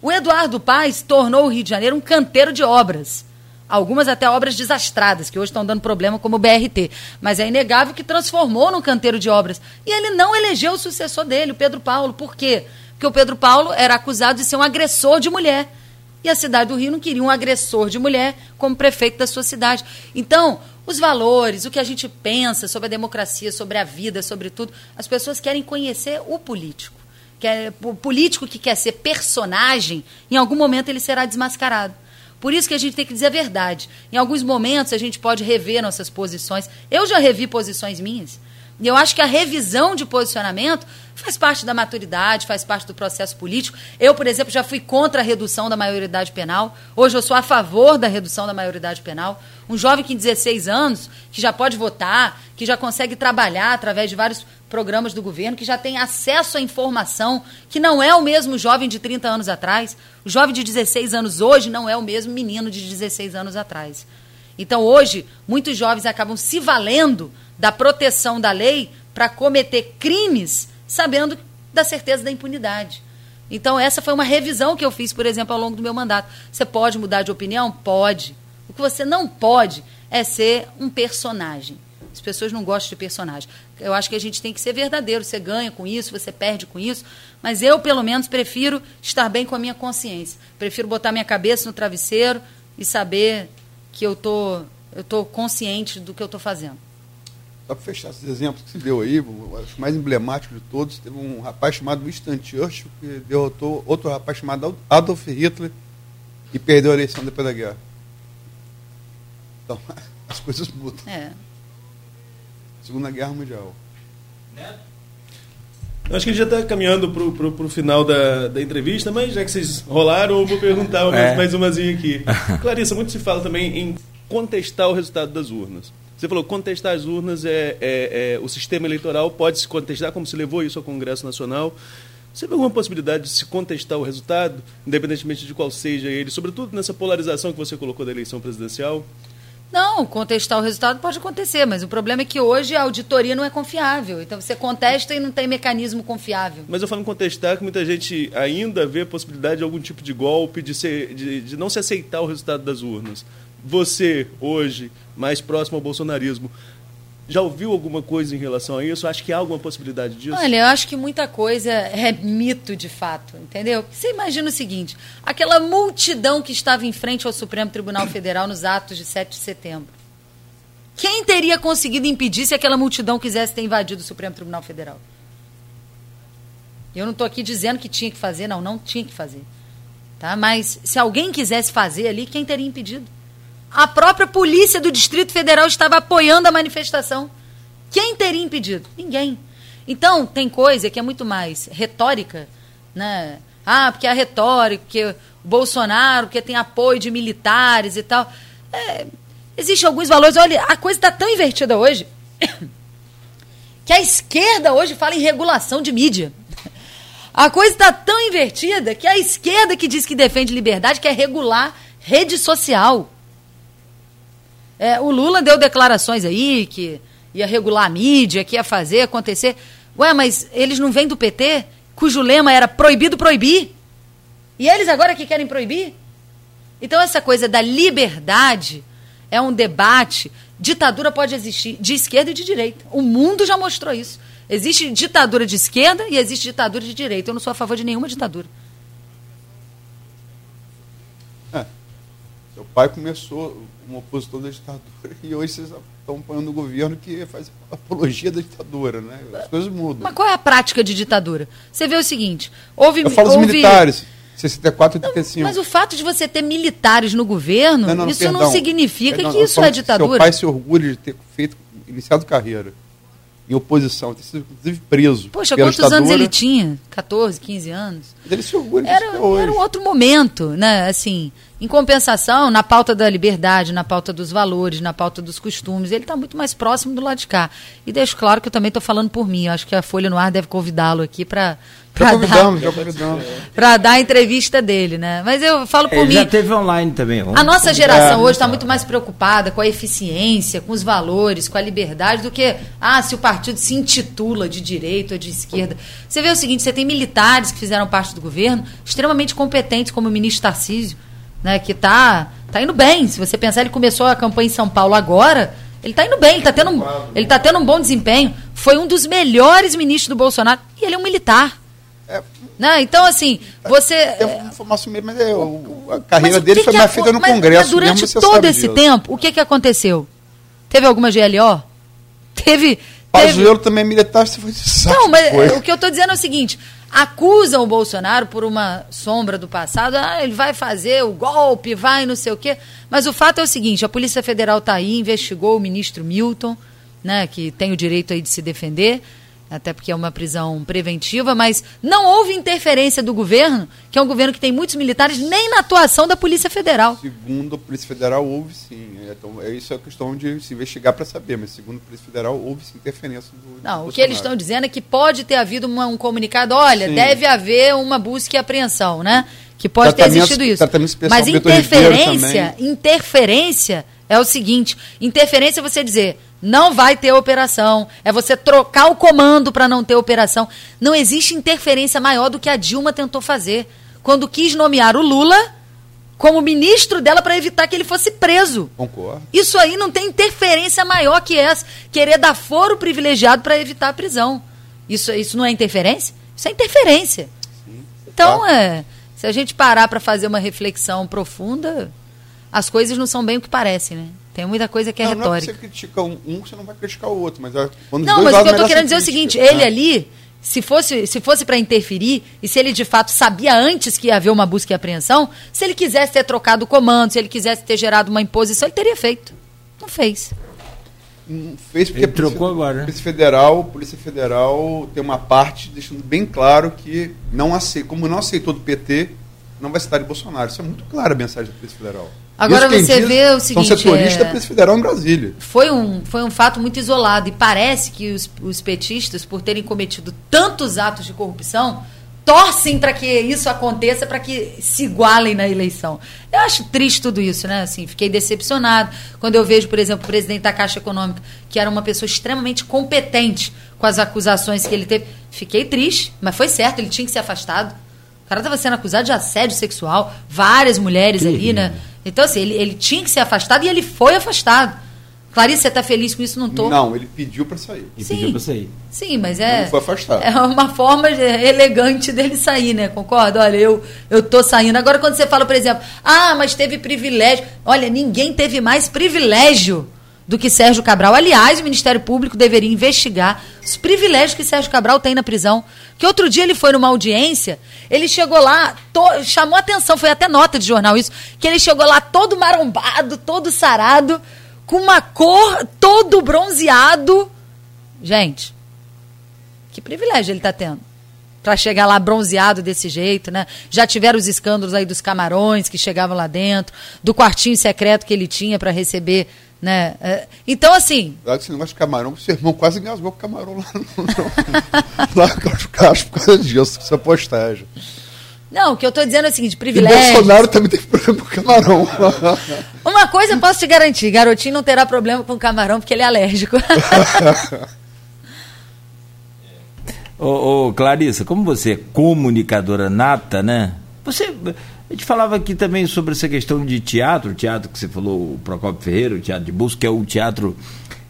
O Eduardo Paes tornou o Rio de Janeiro um canteiro de obras. Algumas até obras desastradas, que hoje estão dando problema, como o BRT. Mas é inegável que transformou num canteiro de obras. E ele não elegeu o sucessor dele, o Pedro Paulo. Por quê? Porque o Pedro Paulo era acusado de ser um agressor de mulher. E a cidade do Rio não queria um agressor de mulher como prefeito da sua cidade. Então, os valores, o que a gente pensa sobre a democracia, sobre a vida, sobre tudo, as pessoas querem conhecer o político. Quer, o político que quer ser personagem, em algum momento ele será desmascarado. Por isso que a gente tem que dizer a verdade. Em alguns momentos a gente pode rever nossas posições. Eu já revi posições minhas. E eu acho que a revisão de posicionamento faz parte da maturidade, faz parte do processo político. Eu, por exemplo, já fui contra a redução da maioridade penal. Hoje eu sou a favor da redução da maioridade penal. Um jovem que em 16 anos, que já pode votar, que já consegue trabalhar através de vários programas do governo, que já tem acesso à informação, que não é o mesmo jovem de 30 anos atrás. O jovem de 16 anos hoje não é o mesmo menino de 16 anos atrás. Então, hoje, muitos jovens acabam se valendo da proteção da lei para cometer crimes, sabendo da certeza da impunidade. Então, essa foi uma revisão que eu fiz, por exemplo, ao longo do meu mandato. Você pode mudar de opinião? Pode. O que você não pode é ser um personagem. As pessoas não gostam de personagem. Eu acho que a gente tem que ser verdadeiro. Você ganha com isso, você perde com isso. Mas eu, pelo menos, prefiro estar bem com a minha consciência. Prefiro botar minha cabeça no travesseiro e saber que eu tô, eu tô consciente do que eu estou fazendo. Só para fechar esses exemplos que você deu aí, acho mais emblemático de todos, teve um rapaz chamado Winston Churchill que derrotou outro rapaz chamado Adolf Hitler e perdeu a eleição depois da guerra. Então, as coisas mudam. É. Segunda Guerra Mundial. Eu acho que a gente já está caminhando para o final da, da entrevista, mas já que vocês rolaram, eu vou perguntar mais, É. mais umazinha aqui. Clarissa, muito se fala também em contestar o resultado das urnas. Você falou contestar as urnas é, é- é- o sistema eleitoral pode se contestar, como se levou isso ao Congresso Nacional. Você vê alguma possibilidade de se contestar o resultado, independentemente de qual seja ele, sobretudo nessa polarização que você colocou da eleição presidencial? Não, contestar o resultado pode acontecer, mas o problema é que hoje a auditoria não é confiável. Então você contesta e não tem mecanismo confiável. Mas eu falo em contestar que muita gente ainda vê a possibilidade de algum tipo de golpe, de, ser, de, de não se aceitar o resultado das urnas. Você, hoje, mais próximo ao bolsonarismo, já ouviu alguma coisa em relação a isso? Acho que há alguma possibilidade disso? Olha, eu acho que muita coisa é mito de fato, entendeu? Você imagina o seguinte: aquela multidão que estava em frente ao Supremo Tribunal Federal nos atos de 7 de setembro. Quem teria conseguido impedir se aquela multidão quisesse ter invadido o Supremo Tribunal Federal? Eu não estou aqui dizendo que tinha que fazer, não, não tinha que fazer. Tá? Mas se alguém quisesse fazer ali, quem teria impedido? A própria polícia do Distrito Federal estava apoiando a manifestação. Quem teria impedido? Ninguém. Então, tem coisa que é muito mais retórica, né? Ah, porque a retórica, porque Bolsonaro, porque tem apoio de militares e tal. É, Existem alguns valores. Olha, a coisa está tão invertida hoje que a esquerda hoje fala em regulação de mídia. A coisa está tão invertida que a esquerda que diz que defende liberdade quer regular rede social. É, o Lula deu declarações aí que ia regular a mídia, que ia fazer acontecer. Ué, mas eles não vêm do PT, cujo lema era proibido proibir? E eles agora que querem proibir? Então, essa coisa da liberdade é um debate. Ditadura pode existir de esquerda e de direita. O mundo já mostrou isso. Existe ditadura de esquerda e existe ditadura de direita. Eu não sou a favor de nenhuma ditadura. É. Seu pai começou como opositor da ditadura e hoje vocês estão apoiando o governo que faz apologia da ditadura, né? As coisas mudam. Mas qual é a prática de ditadura? Você vê o seguinte: houve. Eu falo houve... dos militares. 64 e 85. Mas o fato de você ter militares no governo, não, não, isso perdão. não significa perdão, que isso é ditadura. Seu pai se orgulha de ter feito, iniciado carreira em oposição, ter sido inclusive preso. Poxa, quantos ditadura. anos ele tinha? 14, 15 anos? Mas ele se orgulha era, era um outro momento, né? Assim, em compensação, na pauta da liberdade, na pauta dos valores, na pauta dos costumes, ele está muito mais próximo do lado de cá. E deixo claro que eu também estou falando por mim. Eu acho que a Folha no Ar deve convidá-lo aqui para para dar, dar a entrevista dele, né? Mas eu falo por Ele mim. já teve online também. A nossa geração é, hoje está muito mais preocupada com a eficiência, com os valores, com a liberdade, do que, ah, se o partido se intitula de direita ou de esquerda. Você vê o seguinte: você tem militares que fizeram parte do governo, extremamente competentes, como o ministro Tarcísio, né? Que está tá indo bem. Se você pensar, ele começou a campanha em São Paulo agora. Ele está indo bem, ele está tendo, um, ele tá tendo um bom desempenho. Foi um dos melhores ministros do Bolsonaro. E ele é um militar. É, né? Então, assim, você. É informação mesmo, mas o, a carreira dele foi mais feita no mas, Congresso. Mas durante mesmo, todo esse disso. tempo, o que, que aconteceu? Teve alguma GLO? Teve. Pazuello teve... também é militar, você foi Não, mas foi. o que eu estou dizendo é o seguinte: acusam o Bolsonaro por uma sombra do passado, ah, ele vai fazer o golpe, vai não sei o quê. Mas o fato é o seguinte: a Polícia Federal está aí, investigou o ministro Milton, né, que tem o direito aí de se defender até porque é uma prisão preventiva, mas não houve interferência do governo, que é um governo que tem muitos militares, nem na atuação da Polícia Federal. Segundo a Polícia Federal, houve sim. Então, é isso é questão de se investigar para saber, mas segundo a Polícia Federal, houve sim interferência do. Não, do o que eles estão dizendo é que pode ter havido uma, um comunicado: olha, sim. deve haver uma busca e apreensão, né? Que pode ter existido isso. Mas interferência, interferência é o seguinte: interferência é você dizer não vai ter operação. É você trocar o comando para não ter operação. Não existe interferência maior do que a Dilma tentou fazer quando quis nomear o Lula como ministro dela para evitar que ele fosse preso. Concordo. Isso aí não tem interferência maior que essa. Querer dar foro privilegiado para evitar a prisão. Isso, isso não é interferência? Isso é interferência. Sim. Então, tá. é, se a gente parar para fazer uma reflexão profunda, as coisas não são bem o que parecem, né? Tem muita coisa que é não, retórica. Não é você critica um, um, você não vai criticar o outro. Mas é quando não, mas o que eu estou querendo dizer é o seguinte: ele né? ali, se fosse, se fosse para interferir, e se ele de fato sabia antes que ia haver uma busca e apreensão, se ele quisesse ter trocado o comando, se ele quisesse ter gerado uma imposição, ele teria feito. Não fez. Não fez porque ele trocou Polícia, agora. Polícia Federal, Polícia Federal tem uma parte deixando bem claro que não aceita, como não aceitou do PT, não vai citar de Bolsonaro. Isso é muito clara a mensagem da Polícia Federal. Agora você vê o seguinte. São setoristas é, da Polícia Federal em Brasília. Foi um, foi um fato muito isolado. E parece que os, os petistas, por terem cometido tantos atos de corrupção, torcem para que isso aconteça, para que se igualem na eleição. Eu acho triste tudo isso, né? Assim, fiquei decepcionado quando eu vejo, por exemplo, o presidente da Caixa Econômica, que era uma pessoa extremamente competente com as acusações que ele teve. Fiquei triste, mas foi certo, ele tinha que ser afastado. O cara estava sendo acusado de assédio sexual, várias mulheres ali, né? Então, assim, ele, ele tinha que ser afastado e ele foi afastado. Clarice, você está feliz com isso? Não tô. Não, ele pediu para sair. E Sim. pediu pra sair. Sim, mas é. Ele foi afastado. É uma forma elegante dele sair, né? Concorda? Olha, eu, eu tô saindo. Agora, quando você fala, por exemplo, ah, mas teve privilégio. Olha, ninguém teve mais privilégio do que Sérgio Cabral. Aliás, o Ministério Público deveria investigar os privilégios que Sérgio Cabral tem na prisão. Que outro dia ele foi numa audiência, ele chegou lá, to- chamou atenção, foi até nota de jornal isso, que ele chegou lá todo marombado, todo sarado, com uma cor, todo bronzeado. Gente, que privilégio ele está tendo. Para chegar lá bronzeado desse jeito, né? Já tiveram os escândalos aí dos camarões que chegavam lá dentro, do quartinho secreto que ele tinha para receber, né? É, Então, assim, Lá desse negócio de camarão, seu irmão quase engasgou com o camarão lá no, lá no Castro por causa disso, com essa postagem. não, o que eu tô dizendo é o seguinte, E privilégio. Bolsonaro também teve problema com o camarão. Uma coisa eu posso te garantir, garotinho não terá problema com camarão porque ele é alérgico. Ô, ô, Clarissa, como você é comunicadora nata, né? Você. A gente falava aqui também sobre essa questão de teatro, o teatro que você falou, o Procopio Ferreira, o teatro de Busca, que é o teatro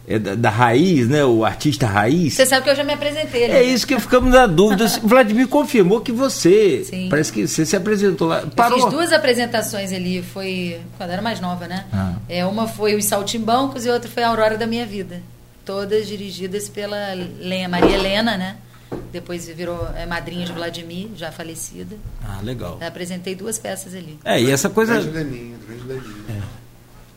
é, da, da raiz, né? O artista raiz. Você sabe que eu já me apresentei, né? É isso que ficamos na dúvida. O Vladimir confirmou que você. Sim. Parece que você se apresentou lá. Eu Parou. fiz duas apresentações ali, foi quando eu era mais nova, né? Ah. É, uma foi os Saltimbancos e outra foi a Aurora da Minha Vida. Todas dirigidas pela Lenha, Maria Helena, né? Depois virou é, madrinha de Vladimir, já falecida. Ah, legal. Eu apresentei duas peças ali. É, e essa coisa. Grande Leninha, grande Leninha.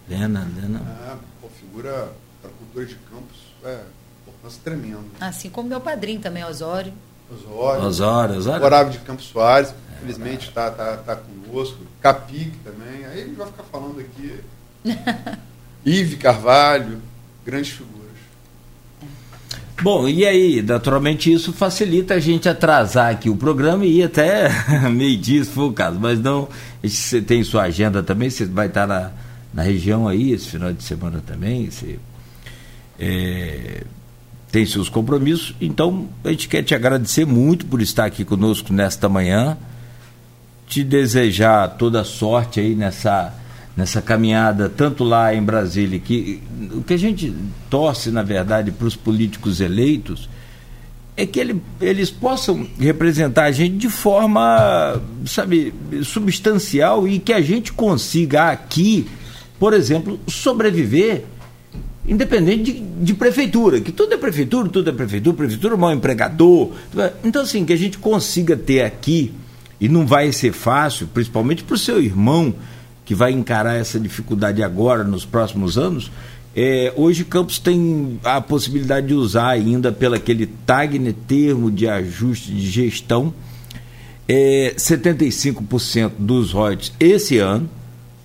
Lena, Lena. Ah, pô, figura para cultura de campos, é, importância tremenda. Assim como meu padrinho também, Osório. Osório, Osório, Osório. Morava de Campos Soares, infelizmente está tá, tá conosco. Capique também, aí gente vai ficar falando aqui. Ive Carvalho, grandes figuras. Bom, e aí, naturalmente isso facilita a gente atrasar aqui o programa e ir até meio-dia, se for o caso. Mas não, você tem sua agenda também, você vai estar na, na região aí esse final de semana também, você é, tem seus compromissos. Então, a gente quer te agradecer muito por estar aqui conosco nesta manhã, te desejar toda sorte aí nessa nessa caminhada, tanto lá em Brasília, que o que a gente torce, na verdade, para os políticos eleitos é que ele, eles possam representar a gente de forma, sabe, substancial e que a gente consiga aqui, por exemplo, sobreviver independente de, de prefeitura, que tudo é prefeitura, tudo é prefeitura, prefeitura é mau empregador. Então, assim, que a gente consiga ter aqui, e não vai ser fácil, principalmente para o seu irmão, que vai encarar essa dificuldade agora, nos próximos anos, é, hoje Campos tem a possibilidade de usar ainda pelo aquele TAGNE, termo de ajuste de gestão, é, 75% dos royalties esse ano,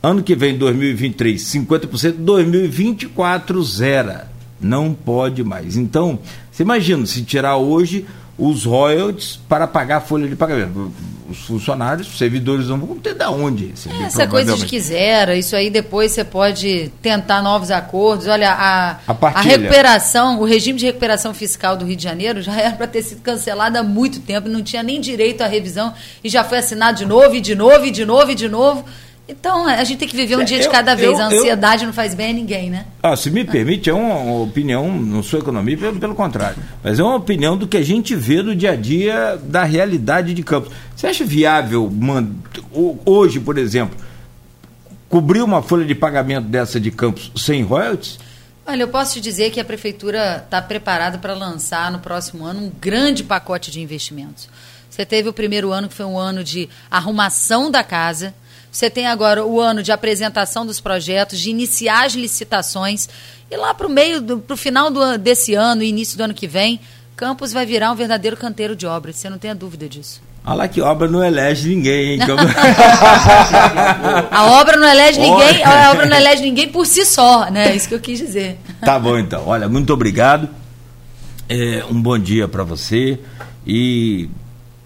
ano que vem, 2023, 50%, 2024, zero. Não pode mais. Então, você imagina, se tirar hoje os royalties para pagar a folha de pagamento. Os funcionários, os servidores não vão ter da onde receber. É, Essa coisa de quiser, isso aí depois você pode tentar novos acordos. Olha, a, A partilha. recuperação, o regime de recuperação fiscal do Rio de Janeiro já era para ter sido cancelado há muito tempo, não tinha nem direito à revisão e já foi assinado de novo, e de novo, e de novo, e de novo. Então, a gente tem que viver um dia de eu- cada vez. eu- a ansiedade não faz bem a ninguém, né? Ah, se me permite, é uma, opinião, não sou economia, pelo, pelo contrário, mas é uma opinião do que a gente vê no dia a dia da realidade de Campos. Você acha viável, man- ho- hoje, por exemplo, cobrir uma folha de pagamento dessa de Campos sem royalties? Olha, eu posso te dizer que a prefeitura está preparada para lançar no próximo ano um grande pacote de investimentos. Você teve o primeiro ano, que foi um ano de arrumação da casa. Você tem agora o ano de apresentação dos projetos, de iniciar as licitações. E lá para o meio, para o final do, desse ano e início do ano que vem, Campos vai virar um verdadeiro canteiro de obras. Você não tenha dúvida disso. Olha lá que obra não elege ninguém, hein? A obra não elege ninguém, a obra não elege ninguém por si só, né? É isso que eu quis dizer. Tá bom então. Olha, muito obrigado. É, um bom dia para você e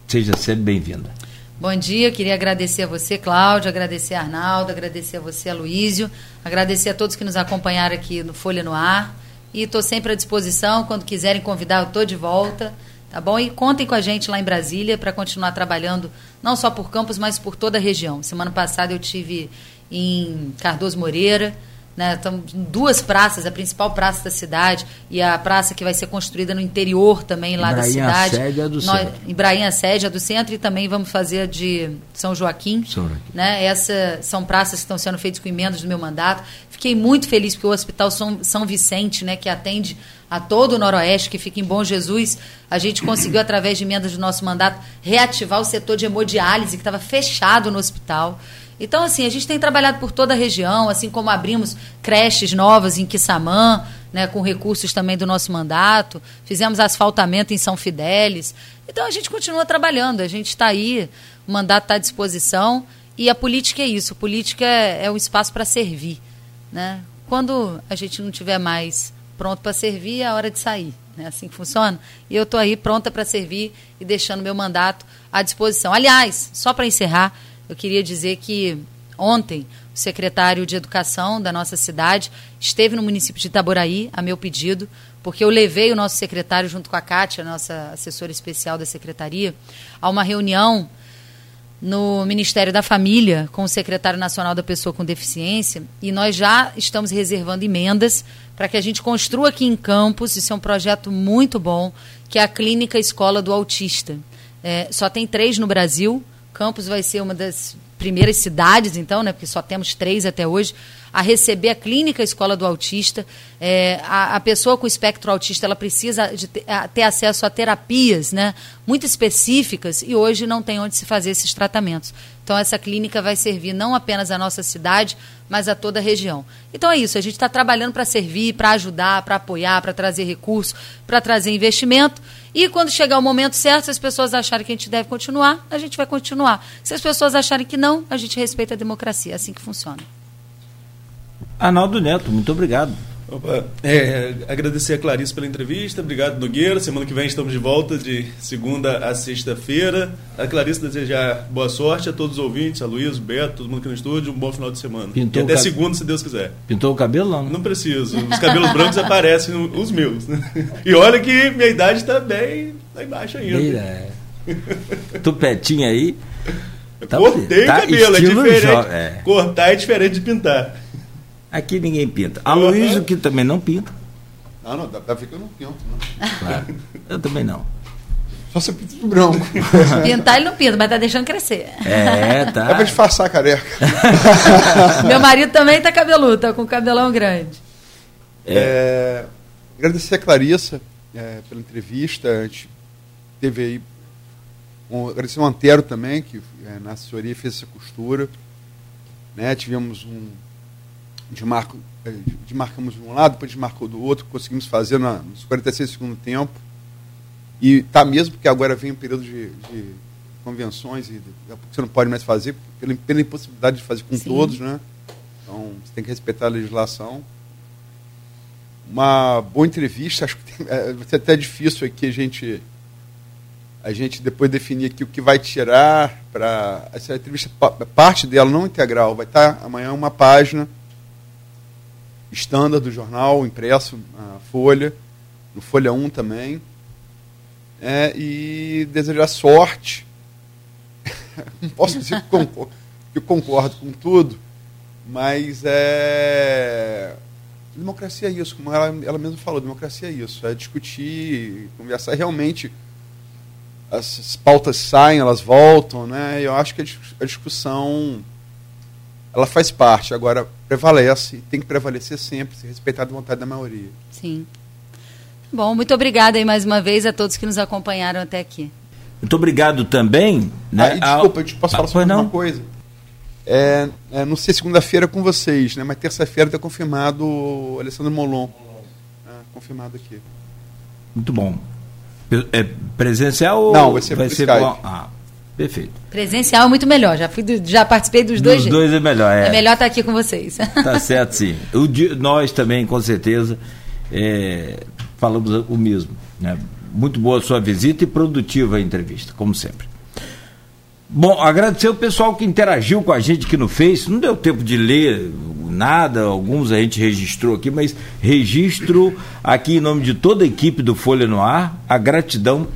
seja sempre bem-vinda. Bom dia, queria agradecer a você, Cláudio, agradecer a Arnaldo, agradecer a você, Aloísio, agradecer a todos que nos acompanharam aqui no Folha no Ar. E estou sempre à disposição, quando quiserem convidar, eu estou de volta, tá bom? E contem com a gente lá em Brasília para continuar trabalhando, não só por Campos, mas por toda a região. Semana passada eu tive em Cardoso Moreira. Né, então, duas praças, a principal praça da cidade e a praça que vai ser construída no interior também lá da cidade. Sede é do Nós, centro. Ibrahim a sede é do centro e também vamos fazer a de São Joaquim. São Joaquim. Né? Essa são praças que estão sendo feitas com emendas do meu mandato. Fiquei muito feliz porque o Hospital São, São Vicente, né, que atende a todo o Noroeste, que fica em Bom Jesus, a gente conseguiu, através de emendas do nosso mandato, reativar o setor de hemodiálise, que estava fechado no hospital. Então, assim, a gente tem trabalhado por toda a região, assim como abrimos creches novas em Quissamã, né, com recursos também do nosso mandato, fizemos asfaltamento em São Fidélis. Então, a gente continua trabalhando, a gente está aí, o mandato está à disposição, e a política é isso, a política é, é um espaço para servir. Né? Quando a gente não tiver mais pronto para servir, é a hora de sair. É assim que funciona. E eu estou aí pronta para servir e deixando meu mandato à disposição. Aliás, só para encerrar, eu queria dizer que ontem o secretário de Educação da nossa cidade esteve no município de Itaboraí, a meu pedido, porque eu levei o nosso secretário, junto com a Kátia, nossa assessora especial da secretaria, a uma reunião no Ministério da Família com o secretário nacional da Pessoa com Deficiência e nós já estamos reservando emendas para que a gente construa aqui em Campos, isso é um projeto muito bom, que é a Clínica Escola do Autista. É, só tem três no Brasil, Campos vai ser uma das primeiras cidades, então, né, porque só temos três até hoje, a receber a clínica Escola do Autista. É, a, a, pessoa com espectro autista ela precisa de ter, a, ter, acesso a terapias né, muito específicas e hoje não tem onde se fazer esses tratamentos. Então, essa clínica vai servir não apenas à nossa cidade, mas a toda a região. Então, é isso. A gente está trabalhando para servir, para ajudar, para apoiar, para trazer recurso, para trazer investimento. E quando chegar o momento certo, se as pessoas acharem que a gente deve continuar, a gente vai continuar. Se as pessoas acharem que não, a gente respeita a democracia. É assim que funciona. Arnaldo Neto, muito obrigado. Opa, é, agradecer a Clarice pela entrevista, obrigado Nogueira. Semana que vem estamos de volta de segunda a sexta-feira. A Clarice desejar boa sorte a todos os ouvintes, a Luiz, o Beto, todo mundo aqui no estúdio, um bom final de semana. Pintou e até cab- segunda, se Deus quiser. Pintou o cabelo não? né? Não preciso, os cabelos brancos aparecem os meus. Né? E olha que minha idade está bem lá embaixo ainda. Bem, é. Tupetinho aí. Tá- Cortei tá o cabelo, é diferente. é. Cortar é diferente de pintar. Aqui ninguém pinta. A Luísa, que também não pinta. Não, não, dá pra ver que eu não pinto, não. Claro. Eu também não. Só você pinta de branco. Pintar ele não pinta, mas tá deixando crescer. É, É tá. pra disfarçar a careca. Meu marido também tá cabeludo, tá com cabelão grande. É, agradecer a Clarissa é, pela entrevista. A gente teve aí. Um, agradecer o Antero também, que é, na assessoria fez essa costura. Né, tivemos um. Desmarco, é, desmarcamos de um lado, depois desmarcou do outro, conseguimos fazer na, nos 46 do segundo tempo. E tá mesmo, porque agora vem um período de, de convenções e você não pode mais fazer, pela, pela impossibilidade de fazer com Sim. todos, né? Então você tem que respeitar a legislação uma boa entrevista. Acho que tem, é, vai ser até difícil aqui a gente a gente depois definir aqui o que vai tirar para essa entrevista pa- parte dela não integral vai estar amanhã uma página estándar do jornal impresso na Folha no Folha 1 também É, e desejar sorte não posso dizer que concordo, que concordo com tudo mas é democracia é isso, como ela, ela mesma falou, democracia é isso, é discutir, conversar, realmente as, as pautas saem, elas voltam, né? Eu acho que a, a discussão ela faz parte, agora prevalece, tem que prevalecer sempre, se respeitar a vontade da maioria. Sim. Bom, muito obrigada aí mais uma vez a todos que nos acompanharam até aqui. Muito obrigado também. Né, Ah, e desculpa, ao- eu te posso Ah, falar sobre não? uma coisa. É, é, não sei segunda-feira com vocês, né? Mas terça-feira está confirmado o Alessandro Molon. É, confirmado aqui. Muito bom. É presencial ou Não, vai ser Skype. bom? Ah, perfeito. Presencial é muito melhor, já, fui do- já participei dos dois Dos dois é melhor. É, É melhor estar aqui com vocês. Tá certo, sim. O nós também, com certeza, é, falamos o mesmo. Né? Muito boa a sua visita e produtiva a entrevista, como sempre. Bom, agradecer o pessoal que interagiu com a gente aqui no Face. Não deu tempo de ler nada, alguns a gente registrou aqui, mas registro aqui em nome de toda a equipe do Folha no Ar, a gratidão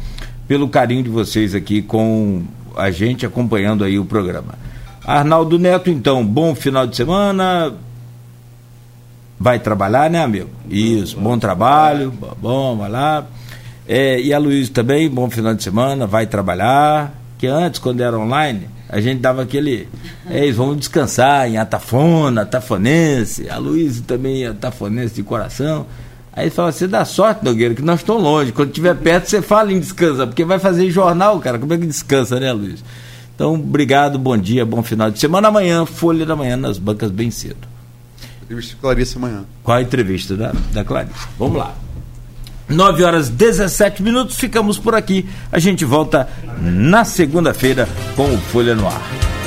pelo carinho de vocês aqui com a gente acompanhando aí o programa. Arnaldo Neto, então, bom final de semana. Vai trabalhar, né, amigo? Isso, bom trabalho, bom, vai lá. É, e a Luiz também, bom final de semana, vai trabalhar. Que antes, quando era online, a gente dava aquele. É, vamos descansar em Atafona, Atafonense. A Luiz também é Atafonense de coração. Aí fala, você dá sorte, Nogueira, que nós estamos longe. Quando estiver perto, você fala em descansa, porque vai fazer jornal, cara. Como é que descansa, né, Luiz? Então, obrigado, bom dia, bom final de semana. Amanhã, Folha da Manhã, nas bancas bem cedo. Entrevista com Clarice amanhã. Qual a entrevista da, da Clarice? Vamos lá. 9 horas 17 minutos, ficamos por aqui. A gente volta na segunda-feira com o Folha no Ar.